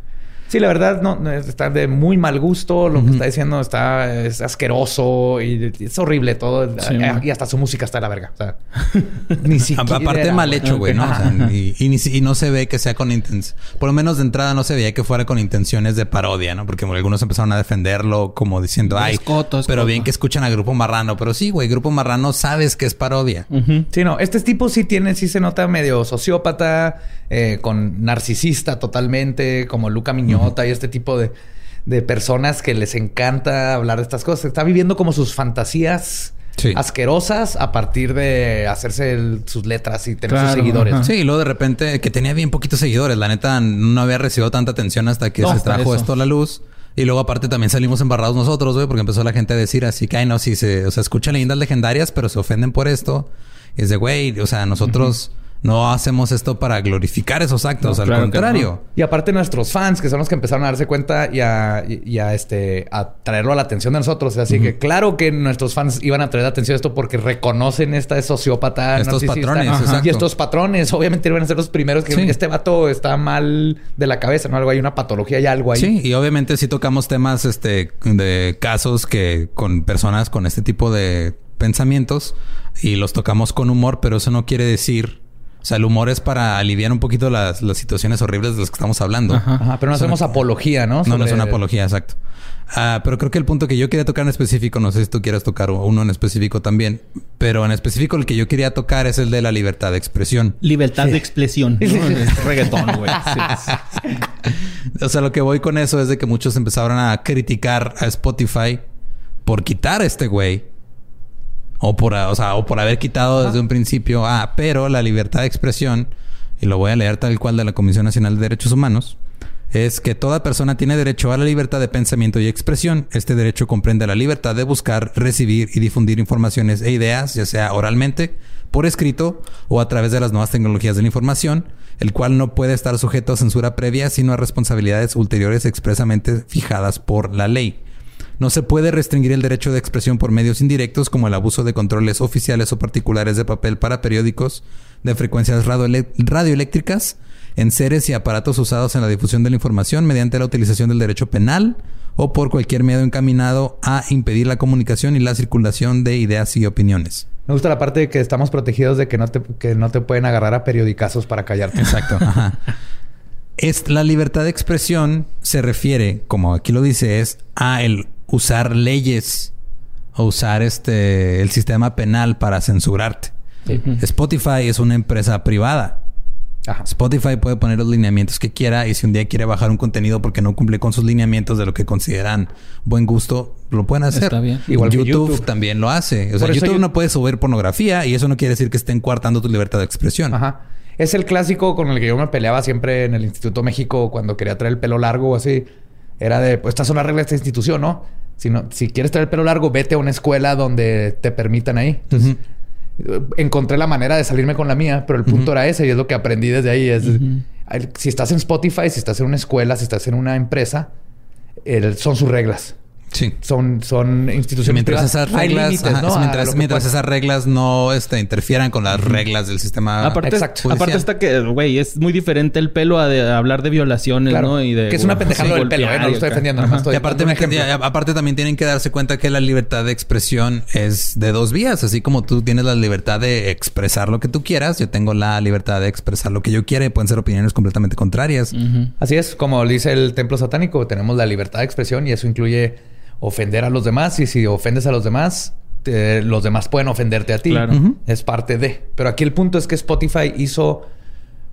Sí, la verdad, no, no, está de muy mal gusto. Lo que está diciendo está es asqueroso y es horrible todo. Sí, y, hasta su música está de la verga. O sea, ni siquiera. Aparte mal hecho, güey, ¿no? O sea, y, y ni si- y no se ve que sea con intención. Por lo menos de entrada no se veía que fuera con intenciones de parodia, ¿no? Porque algunos empezaron a defenderlo como diciendo, Es ay, coto, es pero coto". bien que escuchan a Grupo Marrano. Pero sí, güey, Grupo Marrano sabes que es parodia. Ujú. Sí, no. Este tipo sí tiene, sí se nota medio sociópata, eh, con narcisista totalmente, como Luca Miñota y este tipo de, de personas que les encanta hablar de estas cosas. Está viviendo como sus fantasías Sí. asquerosas a partir de hacerse el- sus letras y tener sus seguidores. ajá. Sí, y luego de repente que tenía bien poquitos seguidores. La neta no había recibido tanta atención hasta que No, se trajo esto a la luz. Y luego aparte también salimos embarrados nosotros, güey, porque empezó la gente a decir así que, ay, no, sí, se, o sea, escuchan leyendas legendarias, pero se ofenden por esto. Y es de, güey, o sea, nosotros no hacemos esto para glorificar esos actos, No, al claro contrario. Y aparte nuestros fans, que son los que empezaron a darse cuenta y a, y- a, este, a traerlo a la atención de nosotros. Así que claro que nuestros fans iban a traer atención a esto porque reconocen esta sociópata. Estos patrones, Ajá. exacto. Y estos patrones, obviamente, iban a ser los primeros que Sí. este vato está mal de la cabeza, ¿no? Algo hay una patología y algo ahí. Sí, y obviamente sí tocamos temas este de casos que con personas con este tipo de pensamientos y los tocamos con humor, pero eso no quiere decir, o sea, el humor es para aliviar un poquito las, las situaciones horribles de las que estamos hablando. Ajá, pero no hacemos apología, ¿no? No, no es una apología, exacto. Ah, pero creo que el punto que yo quería tocar en específico, no sé si tú quieres tocar uno en específico también, pero en específico el que yo quería tocar es el de la libertad de expresión. Libertad de expresión. ¿no? Es reggaetón, güey. Sí. O sea, lo que voy con eso es de que muchos empezaron a criticar a Spotify por quitar a este güey. O por, o sea, o por haber quitado desde un principio. Ah, pero la libertad de expresión, y lo voy a leer tal cual de la Comisión Nacional de Derechos Humanos, es que toda persona tiene derecho a la libertad de pensamiento y expresión. Este derecho comprende la libertad de buscar, recibir y difundir informaciones e ideas, ya sea oralmente, por escrito o a través de las nuevas tecnologías de la información, el cual no puede estar sujeto a censura previa, sino a responsabilidades ulteriores expresamente fijadas por la ley. No se puede restringir el derecho de expresión por medios indirectos como el abuso de controles oficiales o particulares de papel para periódicos de frecuencias radioeléctricas en seres y aparatos usados en la difusión de la información mediante la utilización del derecho penal o por cualquier medio encaminado a impedir la comunicación y la circulación de ideas y opiniones. Me gusta la parte de que estamos protegidos de que no te, que no te pueden agarrar a periodicazos para callarte. Exacto. Ajá. Es, la libertad de expresión se refiere, como aquí lo dice, es a el usar leyes o usar este el sistema penal para censurarte. Spotify es una empresa privada. Ajá. Spotify puede poner los lineamientos que quiera y si un día quiere bajar un contenido porque no cumple con sus lineamientos de lo que consideran buen gusto, lo pueden hacer. Está bien. Igual que YouTube, YouTube. también lo hace. O sea, YouTube yo- no puede subir pornografía y eso no quiere decir que estén coartando tu libertad de expresión. Ajá. Es el clásico con el que yo me peleaba siempre en el Instituto México cuando quería traer el pelo largo o así. Era de, pues estas son las reglas de esta institución, ¿no? Si, no, si quieres traer el pelo largo, vete a una escuela donde te permitan ahí. Entonces, encontré la manera de salirme con la mía, pero el punto era ese y es lo que aprendí desde ahí. Es, el- Si estás en Spotify, si estás en una escuela, si estás en una empresa, el- son sus reglas. Sí. Son, son instituciones Mientras privadas. esas Hay reglas, límites, ajá, ¿no? Mientras, esas reglas no este, interfieran con las reglas del sistema. Aparte, exacto. judicial. aparte está que, güey, es muy diferente el pelo a, de- a hablar de violaciones, Claro. ¿no? Y de, que es una pendejada lo del pelo, ¿eh? No lo estoy defendiendo, nomás estoy Y aparte, me- aparte también tienen que darse cuenta que la libertad de expresión es de dos vías. Así como tú tienes la libertad de expresar lo que tú quieras, yo tengo la libertad de expresar lo que yo quiera y pueden ser opiniones completamente contrarias. Así es, como dice el templo satánico, tenemos la libertad de expresión y eso incluye ofender a los demás y si ofendes a los demás, te- los demás pueden ofenderte a ti. Claro. Es parte de. Pero aquí el punto es que Spotify hizo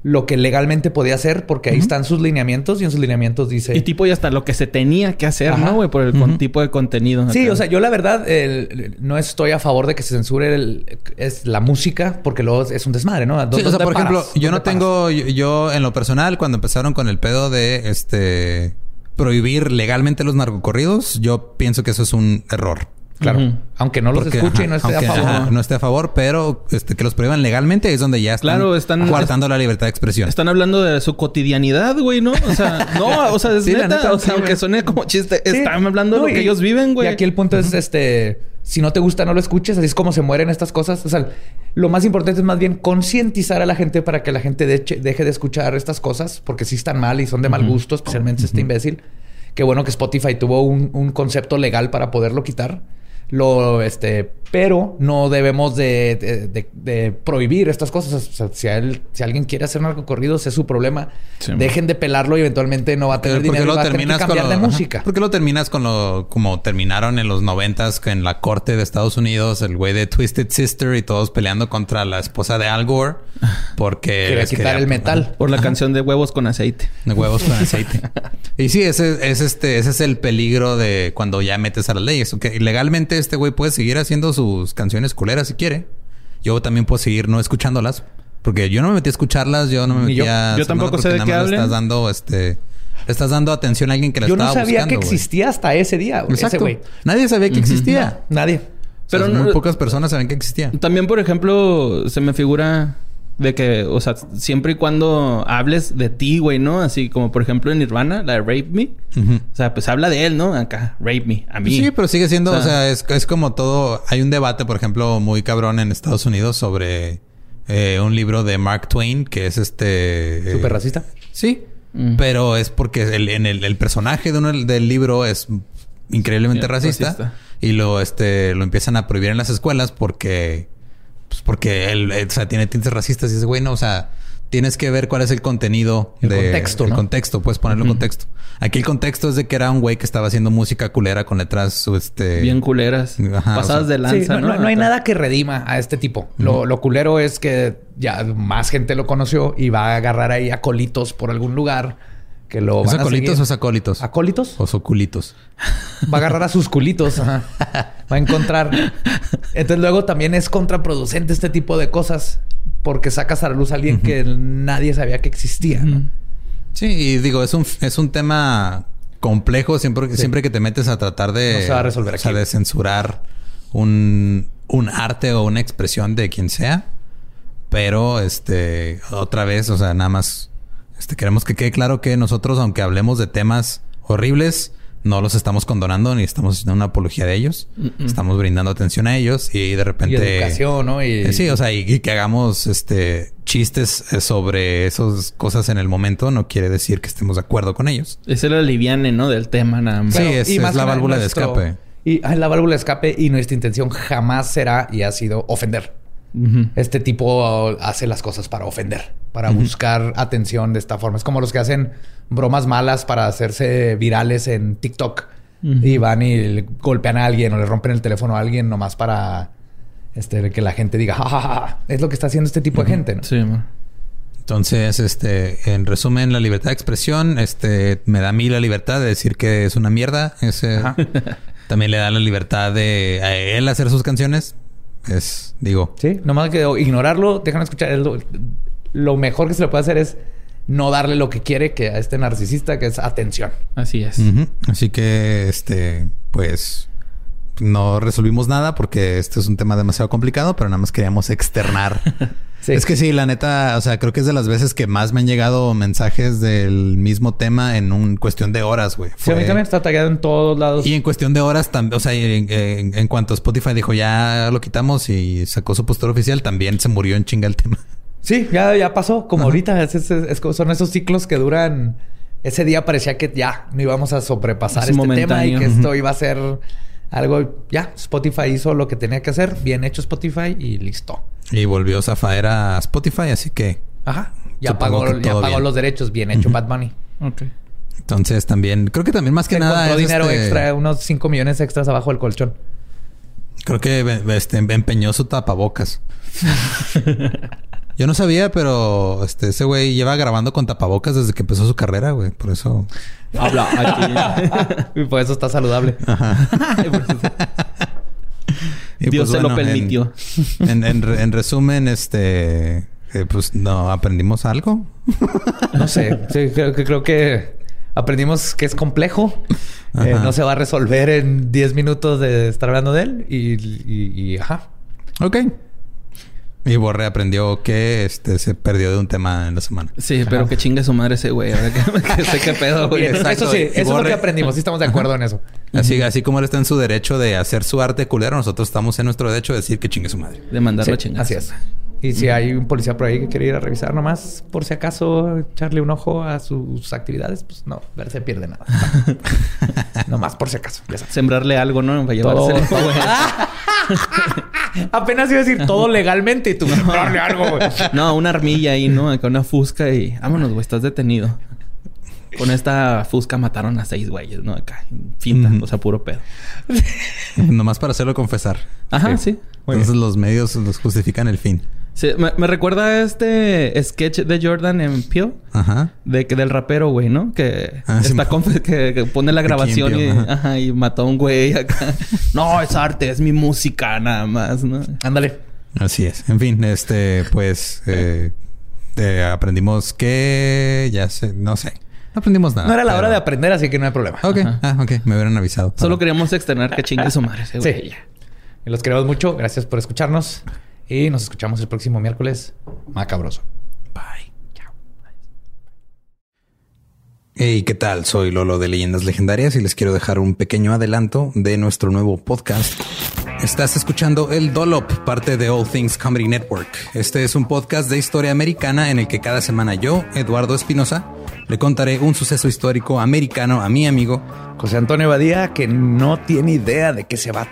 lo que legalmente podía hacer porque ahí están sus lineamientos y en sus lineamientos dice... Y tipo y hasta lo que se tenía que hacer, Ajá. ¿no, güey? Por el tipo de contenido. Sí, acá. o sea, yo la verdad el- no estoy a favor de que se censure el- es la música porque luego es un desmadre, ¿no? Sí, ¿Dónde- o sea, por paras? ejemplo, yo ¿Dónde no tengo, yo, yo en lo personal, cuando empezaron con el pedo de este prohibir legalmente los narcocorridos, yo pienso que eso es un error. Claro. Aunque no los Porque, escuche y no esté a favor. ajá, no esté a favor, pero este, que los prohíban legalmente es donde ya están, Claro, están- coartando la libertad de expresión. Están hablando de su cotidianidad, güey, ¿no? O sea, no, o sea, es Sí, la neta, neta, o sea, sí, aunque suene como chiste, Sí. están hablando de No, lo que ellos viven, güey. Y aquí el punto es este, si no te gusta, no lo escuches, así es como se mueren estas cosas. O sea, lo más importante es más bien concientizar a la gente para que la gente deche- deje de escuchar estas cosas, porque sí están mal y son de mal gusto, especialmente este imbécil. Qué bueno que Spotify tuvo un, un concepto legal para poderlo quitar. Lo, este, pero no debemos de, de- de- de prohibir estas cosas. O sea, si, él- si alguien quiere hacer narcocorridos, es su problema. Sí, Dejen de pelarlo y eventualmente no va a tener ¿Por qué dinero lo va a tener que terminas con cambiar lo, de música. ¿Por qué lo terminas con lo como terminaron en los noventas en la corte de Estados Unidos, el güey de Twisted Sister y todos peleando contra la esposa de Al Gore porque Quería quitar quería- el metal. Por la canción de huevos con aceite. De huevos con aceite. y sí, ese es este, ese es el peligro de cuando ya metes a las leyes. Que legalmente este güey puede seguir haciendo sus canciones culeras si quiere. Yo también puedo seguir no escuchándolas. Porque yo no me metí a escucharlas, yo no me Ni metí yo. a... Yo tampoco porque sé de nada qué hablen. Estás dando, este... Le estás dando atención a alguien que la Yo no estaba sabía buscando, que güey. existía hasta ese día, güey, ese Exacto. güey. Nadie sabía que existía. Nadie. Pero no- muy pocas personas sabían que existía. También, por ejemplo, se me figura de que, o sea, siempre y cuando hables de ti, güey, ¿no? Así como, por ejemplo, en Nirvana, la de Rape Me. O sea, pues habla de él, ¿no? Acá, Rape Me, a mí. Sí, pero sigue siendo, O o sea- sea, es, es como todo. Hay un debate, por ejemplo, muy cabrón en Estados Unidos sobre eh, un libro de Mark Twain que es este. eh, Súper racista. Sí, Mm. pero es porque el, en el, el personaje de uno del libro es increíblemente Sí, racista, racista. y lo este lo empiezan a prohibir en las escuelas porque pues porque él eh, o sea, tiene tintes racistas y dice, güey, no, o sea, tienes que ver cuál es el contenido El de contexto, el contexto, puedes ponerlo en contexto. Aquí el contexto es de que era un güey que estaba haciendo música culera con letras este Bien culeras. Ajá, pasadas o sea, de lanza, Sí, no, ¿no? no- no hay nada que redima a este tipo. Lo, lo culero es que ya más gente lo conoció y va a agarrar ahí acólitos por algún lugar que lo ¿Es van a o es acólitos? ¿Acólitos? O soculitos. Va a agarrar a sus culitos. ajá. Va a encontrar. Entonces luego también es contraproducente este tipo de cosas porque sacas a la luz a alguien que nadie sabía que existía. ¿no? Sí, y digo, es un, es un tema complejo siempre, siempre que te metes a tratar de, No se va a resolver o sea, aquí. de censurar un, un arte o una expresión de quien sea. Pero, este, otra vez, o sea, nada más, este, queremos que quede claro que nosotros, aunque hablemos de temas horribles, no los estamos condonando ni estamos haciendo una apología de ellos. Estamos brindando atención a ellos y de Y repente... educación, ¿no? Y, Eh, Sí, o sea, y, y que hagamos este chistes eh, sobre esas cosas en el momento no quiere decir que estemos de acuerdo con ellos. Es el aliviane, ¿no? Del tema, nada más. Sí, es- y es la válvula de escape. Y ah, la válvula de escape y nuestra intención jamás será y ha sido ofender. Este tipo hace las cosas para ofender, para buscar atención de esta forma. Es como los que hacen bromas malas para hacerse virales en TikTok y van y golpean a alguien o le rompen el teléfono a alguien nomás para este, que la gente diga, "Ja, ja, ja". es lo que está haciendo este tipo de gente. ¿no? Sí, man. Entonces, este, en resumen, la libertad de expresión, este, me da a mí la libertad de decir que es una mierda. Ese, también le da la libertad de a él hacer sus canciones. Es, digo, Sí, nomás que ignorarlo, dejan escuchar. es Lo, lo mejor que se le puede hacer es no darle lo que quiere que a este narcisista, que es atención. Así es. Así que, este, pues, no resolvimos nada porque este es un tema demasiado complicado, pero nada más queríamos externar. Sí. Es que sí, la neta, o sea, creo que es de las veces que más me han llegado mensajes del mismo tema en un cuestión de horas, güey. Sí, a mí también está tagueado en todos lados. Y en cuestión de horas también, o sea, en, en- en cuanto Spotify dijo ya lo quitamos y sacó su postura oficial, también se murió en chinga el tema. Sí, ya, ya pasó. Como ahorita es- es- son esos ciclos que duran. Ese día parecía que ya no íbamos a sobrepasar Es este tema y que esto iba a ser algo. Ya, Spotify hizo lo que tenía que hacer. Bien hecho Spotify y listo. Y volvió Zafaer a Spotify, así que Ajá. Ya pagó, que ya pagó bien. los derechos. Bien hecho Bad Bunny. Ok. entonces también, creo que también más que Se nada encontró es, dinero este, extra, unos 5 millones extras abajo del colchón. Creo que este, empeñó su tapabocas. Yo no sabía, pero este, ese güey lleva grabando con tapabocas desde que empezó su carrera, güey. Por eso. Habla aquí. y por eso está saludable. Y, Dios se lo permitió. En, en re- en resumen, este, eh, pues no aprendimos algo. No sé. Sí, creo, que creo que aprendimos que es complejo. Eh, Ajá. no se va a resolver en 10 minutos de estar hablando de él. Y, y- y, ajá. Ok. Y Borre aprendió que este se perdió de un tema en la semana. Sí, pero que chingue su madre ese güey. Ahora que, que sé qué pedo, güey. Exacto. Eso sí, eso es lo que aprendimos. Sí estamos de acuerdo en eso. Así, así como él está en su derecho de hacer su arte culero, nosotros estamos en nuestro derecho de decir que chingue su madre. De mandarlo a chingar. así es. Y si hay un policía por ahí que quiere ir a revisar nomás, por si acaso echarle un ojo a sus actividades, pues no, ver se pierde nada. nomás por si acaso. Sembrarle algo, ¿no? Para Todo-. Apenas iba a decir todo legalmente y tú sembrarle algo, güey. No, una armilla ahí, ¿no? Acá una fusca y... Vámonos, güey. Estás detenido. Con esta fusca mataron a seis güeyes, ¿no? Acá. Finta. O sea, puro pedo. Nomás para hacerlo confesar. Ajá, sí. Entonces los medios los justifican el fin. Sí, me, me recuerda a este sketch de Jordan en Peel. Ajá. De que del rapero, güey, ¿no? Que Ah, está que, que pone la grabación y, ajá. ajá, y mató a un güey acá. no, es arte, es mi música nada más, ¿no? Ándale. Así es. En fin, este, pues eh, eh, aprendimos que ya sé, no sé. No aprendimos nada. No era la hora de aprender, así que no hay problema. Ok, Ajá. ah, ok, me hubieran avisado. Solo queríamos externar que chingue su madre ese güey. Sí. Y los queremos mucho. Gracias por escucharnos. Y nos escuchamos el próximo miércoles. Macabroso. Bye. Chao. Hey, ¿qué tal? Soy Lolo de Leyendas Legendarias y les quiero dejar un pequeño adelanto de nuestro nuevo podcast. Estás escuchando El Dolop, parte de All Things Comedy Network. Este es un podcast de historia americana en el que cada semana yo, Eduardo Espinosa, le contaré un suceso histórico americano a mi amigo José Antonio Badía, que no tiene idea de qué se va a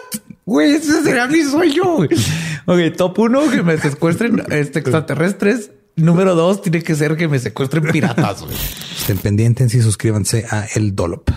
Güey, ese será mi sueño. güey. Ok, top uno, que me secuestren este, extraterrestres. Número dos, tiene que ser que me secuestren piratas. güey. Estén pendientes y suscríbanse a El Dolop.